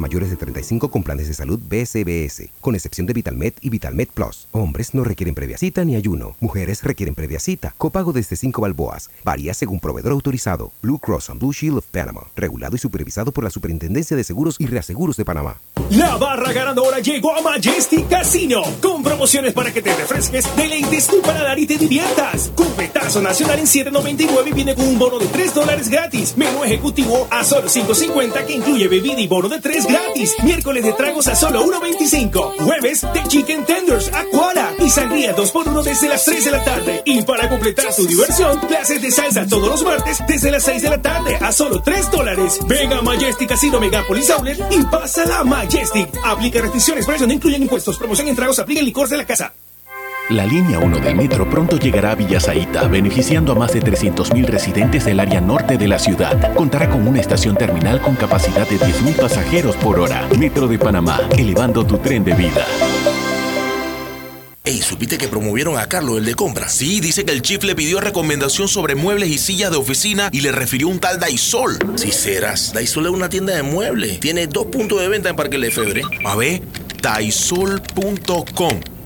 mayores de 35 con planes de salud BCBS, con excepción de VitalMed y VitalMed Plus. Hombres no requieren previa cita ni ayuno. Mujeres requieren previa cita. Copago desde 5 balboas. Varía según proveedor autorizado. Blue Cross and Blue Shield of Panama. Regulado y supervisado por la Superintendencia de Seguros y Reaseguros de Panamá. La barra ganadora llegó a Majestic Casino. Con promociones para que te refresques, deleites tu paladar y te diviertas. Cupetazo nacional en 7.99 viene con un bono de 3 dólares gratis. Menú ejecutivo a solo 5.50 que incluye bebida y bono de 3 gratis. Miércoles de tragos a solo 1.25. Jueves de chicken tender Aquara y sangría 2x1 desde las 3 de la tarde. Y para completar tu diversión, clases de salsa todos los martes desde las 6 de la tarde a solo 3 dólares. Venga a Majestic Casino Megapolis Outlet y pasa la Majestic. Aplica restricciones, precios no incluyen impuestos. Promoción en tragos, aplica el licor de la casa. La línea 1 del metro pronto llegará a Villa beneficiando a más de 300.000 residentes del área norte de la ciudad. Contará con una estación terminal con capacidad de 10.000 pasajeros por hora. Metro de Panamá, elevando tu tren de vida. Ey, ¿supiste que promovieron a Carlos, el de compra? Sí, dice que el chief le pidió recomendación sobre muebles y sillas de oficina y le refirió un tal Daisol. Si serás, Daisol es una tienda de muebles. Tiene dos puntos de venta en Parque Lefebvre. A ver, daisol.com.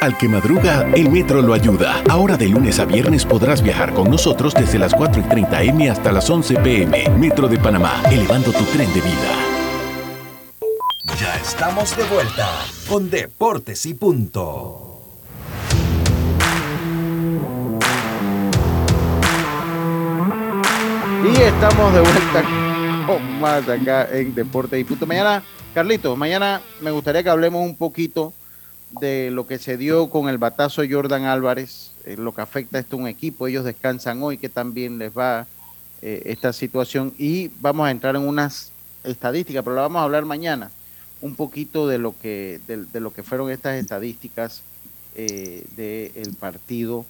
Al que madruga, el metro lo ayuda. Ahora de lunes a viernes podrás viajar con nosotros desde las 4 y 30 M hasta las 11 PM. Metro de Panamá, elevando tu tren de vida. Ya estamos de vuelta con Deportes y Punto. Y estamos de vuelta con más acá en Deportes y Punto. Mañana, Carlitos, mañana me gustaría que hablemos un poquito de lo que se dio con el batazo Jordan Álvarez, eh, lo que afecta a esto un equipo. Ellos descansan hoy, que también les va eh, esta situación. Y vamos a entrar en unas estadísticas, pero la vamos a hablar mañana, un poquito de lo que, de, lo que fueron estas estadísticas eh, del partido,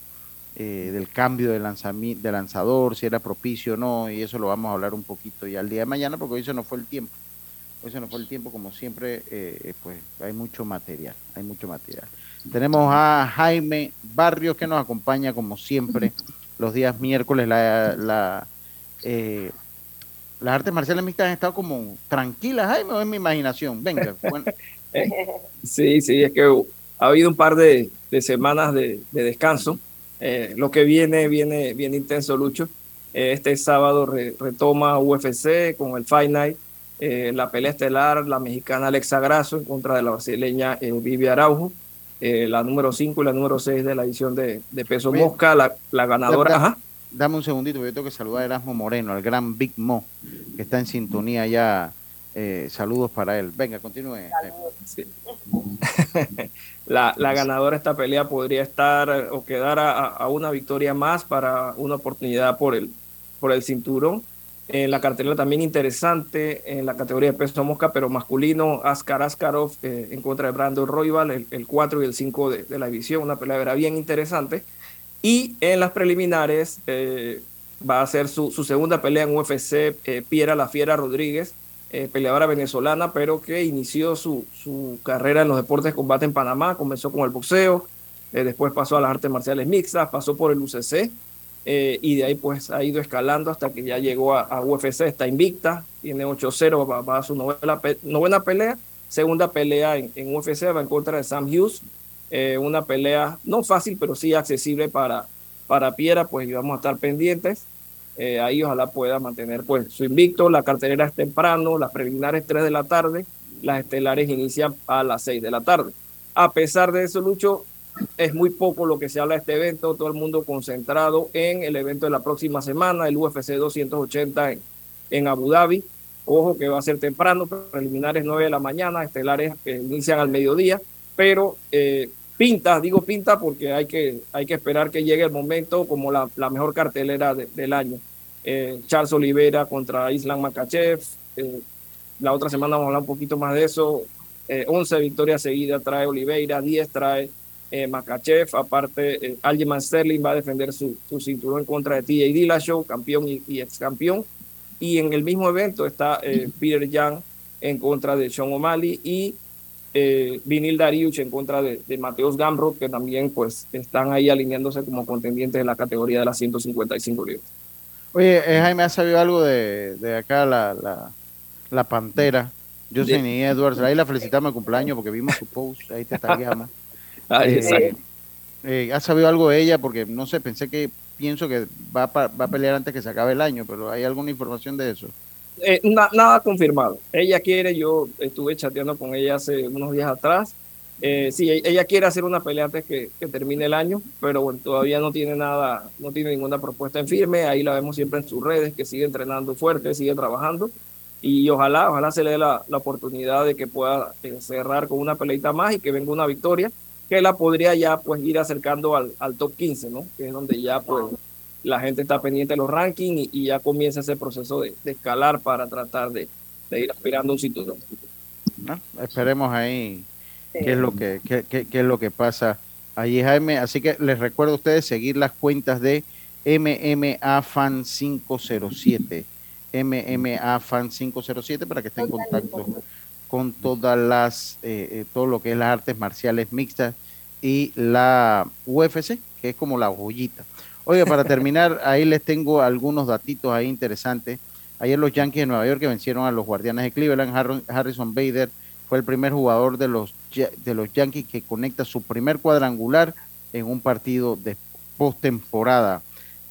del cambio de, de lanzador, si era propicio o no, y eso lo vamos a hablar un poquito ya el día de mañana, porque hoy eso no fue el tiempo Hoy se nos fue el tiempo, como siempre, eh, pues hay mucho material, hay mucho material. Tenemos a Jaime Barrios que nos acompaña como siempre los días miércoles. La, la eh, las artes marciales mixtas han estado como tranquilas, Jaime, o es mi imaginación. Venga. sí, sí, es que ha habido un par de, semanas de, descanso. Eh, lo que viene, viene, viene intenso, Lucho. Eh, este sábado retoma UFC con el Fight Night. Eh, la pelea estelar, la mexicana Alexa Grasso en contra de la brasileña Vivi Araujo, la número 5 y la número 6 de la edición de, peso mosca, la, la ganadora. ajá. Dame un segundito, yo tengo que saludar a Erasmo Moreno, al gran Big Mo, que está en sintonía ya. Eh, saludos para él. Venga, continúe. la, la, ganadora de esta pelea podría estar o quedar a, una victoria más para una oportunidad por el, por el cinturón. En la cartelera también interesante en la categoría de peso mosca, pero masculino, Askar Askarov eh, en contra de Brandon Royval, el, el 4 y el 5 de, de la división, una pelea era bien interesante. Y en las preliminares eh, va a ser su, segunda pelea en UFC, eh, Piera La Fiera Rodríguez, eh, peleadora venezolana, pero que inició su, su, carrera en los deportes de combate en Panamá, comenzó con el boxeo, después pasó a las artes marciales mixtas, pasó por el UCC y de ahí pues ha ido escalando hasta que ya llegó a, UFC, está invicta, tiene 8-0, va, a su novena, novena pelea, segunda pelea en, en UFC, va en contra de Sam Hughes, eh, una pelea no fácil, pero sí accesible para, para Piera, pues íbamos a estar pendientes. Eh, ahí ojalá pueda mantener pues su invicto. La cartelera es temprano, las preliminares 3 de la tarde, las estelares inician a las 6 de la tarde. A pesar de eso, Lucho, es muy poco lo que se habla de este evento, todo el mundo concentrado en el evento de la próxima semana, el UFC 280 en, en Abu Dhabi. Ojo que va a ser temprano, preliminares 9 de la mañana, estelares que inician al mediodía, pero eh, pinta, digo pinta porque hay que, hay que esperar que llegue el momento como la, la mejor cartelera del año. Eh, Charles Oliveira contra Islam Makachev. Eh, la otra semana vamos a hablar un poquito más de eso. 11 eh, victorias seguidas trae Oliveira, 10 trae Makachev. Aparte, Algeman Sterling va a defender su, su, cinturón en contra de TJ Dillashaw, campeón y, y, ex campeón. Y en el mismo evento está Peter Young en contra de Sean O'Malley y eh, Vinil Dariuch en contra de, Mateos Gamrot, que también pues están ahí alineándose como contendientes en la categoría de las 155 libras. Oye, eh, Jaime, ¿has sabido algo de, de acá la, la, la Pantera? Yo soy ni Edwards, ahí la felicitamos el cumpleaños porque vimos su post, ahí te guiando. eh, eh, ¿Has sabido algo de ella? Porque no sé, pensé que pienso que va va a pelear antes que se acabe el año, pero ¿hay alguna información de eso? Eh, nada confirmado. Ella quiere, yo estuve chateando con ella hace unos días atrás. Eh, sí, e-, ella quiere hacer una pelea antes que, termine el año, pero bueno, todavía no tiene nada, no tiene ninguna propuesta en firme. Ahí la vemos siempre en sus redes, que sigue entrenando fuerte, sigue trabajando. Y ojalá, ojalá se le dé la, oportunidad de que pueda cerrar con una peleita más y que venga una victoria, que la podría ya pues ir acercando al, al top 15, ¿no? Que es donde ya pues la gente está pendiente de los rankings y, ya comienza ese proceso de, escalar para tratar de, ir aspirando un cinturón. esperemos ahí qué es lo que qué, es lo que pasa allí Jaime. Así que les recuerdo a ustedes seguir las cuentas de MMA Fan 507 MMA Fan 507 para que estén en contacto con todas las eh, eh, todo lo que es las artes marciales mixtas y la UFC que es como la joyita Oye, para terminar, ahí les tengo algunos datitos ahí interesantes. Ayer los Yankees de Nueva York que vencieron a los Guardianes de Cleveland, Harrison Bader fue el primer jugador de los, de los Yankees que conecta su primer cuadrangular en un partido de postemporada.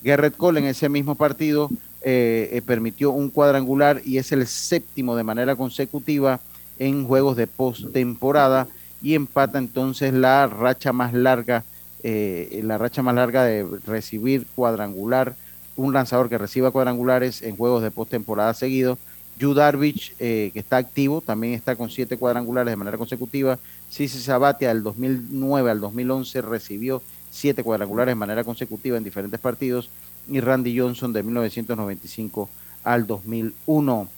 Garrett Cole en ese mismo partido eh, eh, permitió un cuadrangular y es el séptimo de manera consecutiva en juegos de postemporada y empata entonces la racha más larga eh, la racha más larga de recibir cuadrangular, un lanzador que reciba cuadrangulares en juegos de postemporada seguidos. Yu Darvish, eh, que está activo, también está con siete cuadrangulares de manera consecutiva. Sisi Sabatia del 2009 al 2011 recibió siete cuadrangulares de manera consecutiva en diferentes partidos. Y Randy Johnson de 1995 al 2001.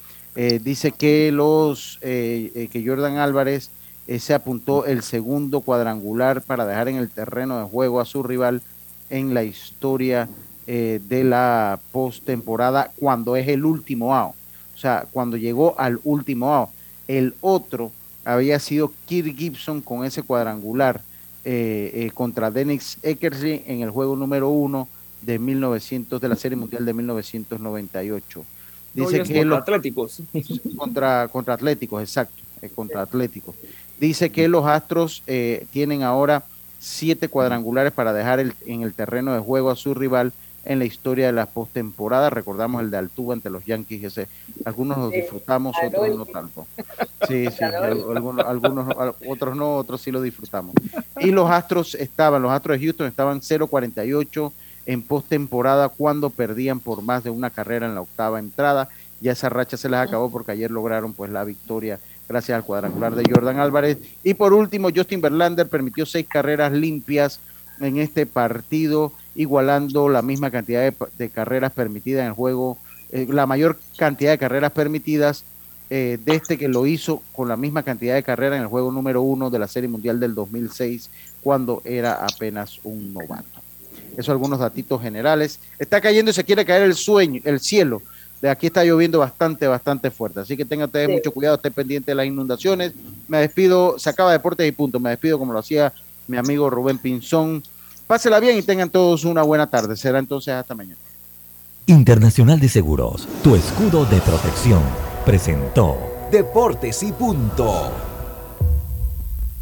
Eh, dice que los que Jordan Álvarez se apuntó el segundo cuadrangular para dejar en el terreno de juego a su rival en la historia eh, de la postemporada cuando es el último out. O sea, cuando llegó al último out. El otro había sido Kirk Gibson con ese cuadrangular eh, eh, contra Dennis Eckersley en el juego número uno de 1900 de la Serie Mundial de 1998. Dice que contra Atléticos. Contra, contra Atléticos, exacto, eh, contra Atléticos. Dice que los Astros tienen ahora siete cuadrangulares para dejar en el terreno de juego a su rival en la historia de la postemporada. Recordamos el de Altuve ante los Yankees, ese. Algunos los disfrutamos, otros no tanto. Sí, sí, algunos, algunos, otros no, otros sí lo disfrutamos. Y los Astros estaban, los Astros de Houston estaban 0-48 en postemporada cuando perdían por más de una carrera en la octava entrada. Ya esa racha se les acabó porque ayer lograron pues la victoria gracias al cuadrangular de Jordan Álvarez. Y por último, Justin Verlander permitió seis carreras limpias en este partido igualando la misma cantidad de, carreras permitidas en el juego, eh, la mayor cantidad de carreras permitidas eh, desde este que lo hizo con la misma cantidad de carreras en el juego número uno de la Serie Mundial del 2006, cuando era apenas un novato. Eso algunos datitos generales. Está cayendo y se quiere caer el sueño, el cielo. De aquí está lloviendo bastante, bastante fuerte. Así que tengan ustedes mucho cuidado, estén pendientes de las inundaciones. Me despido, se acaba Deportes y punto. Me despido como lo hacía mi amigo Rubén Pinzón. Pásela bien y tengan todos una buena tarde. Será entonces hasta mañana. Internacional de Seguros, tu escudo de protección, presentó Deportes y punto.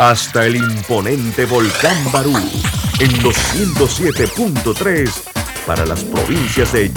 hasta el imponente volcán Barú en los 107.3 para las provincias de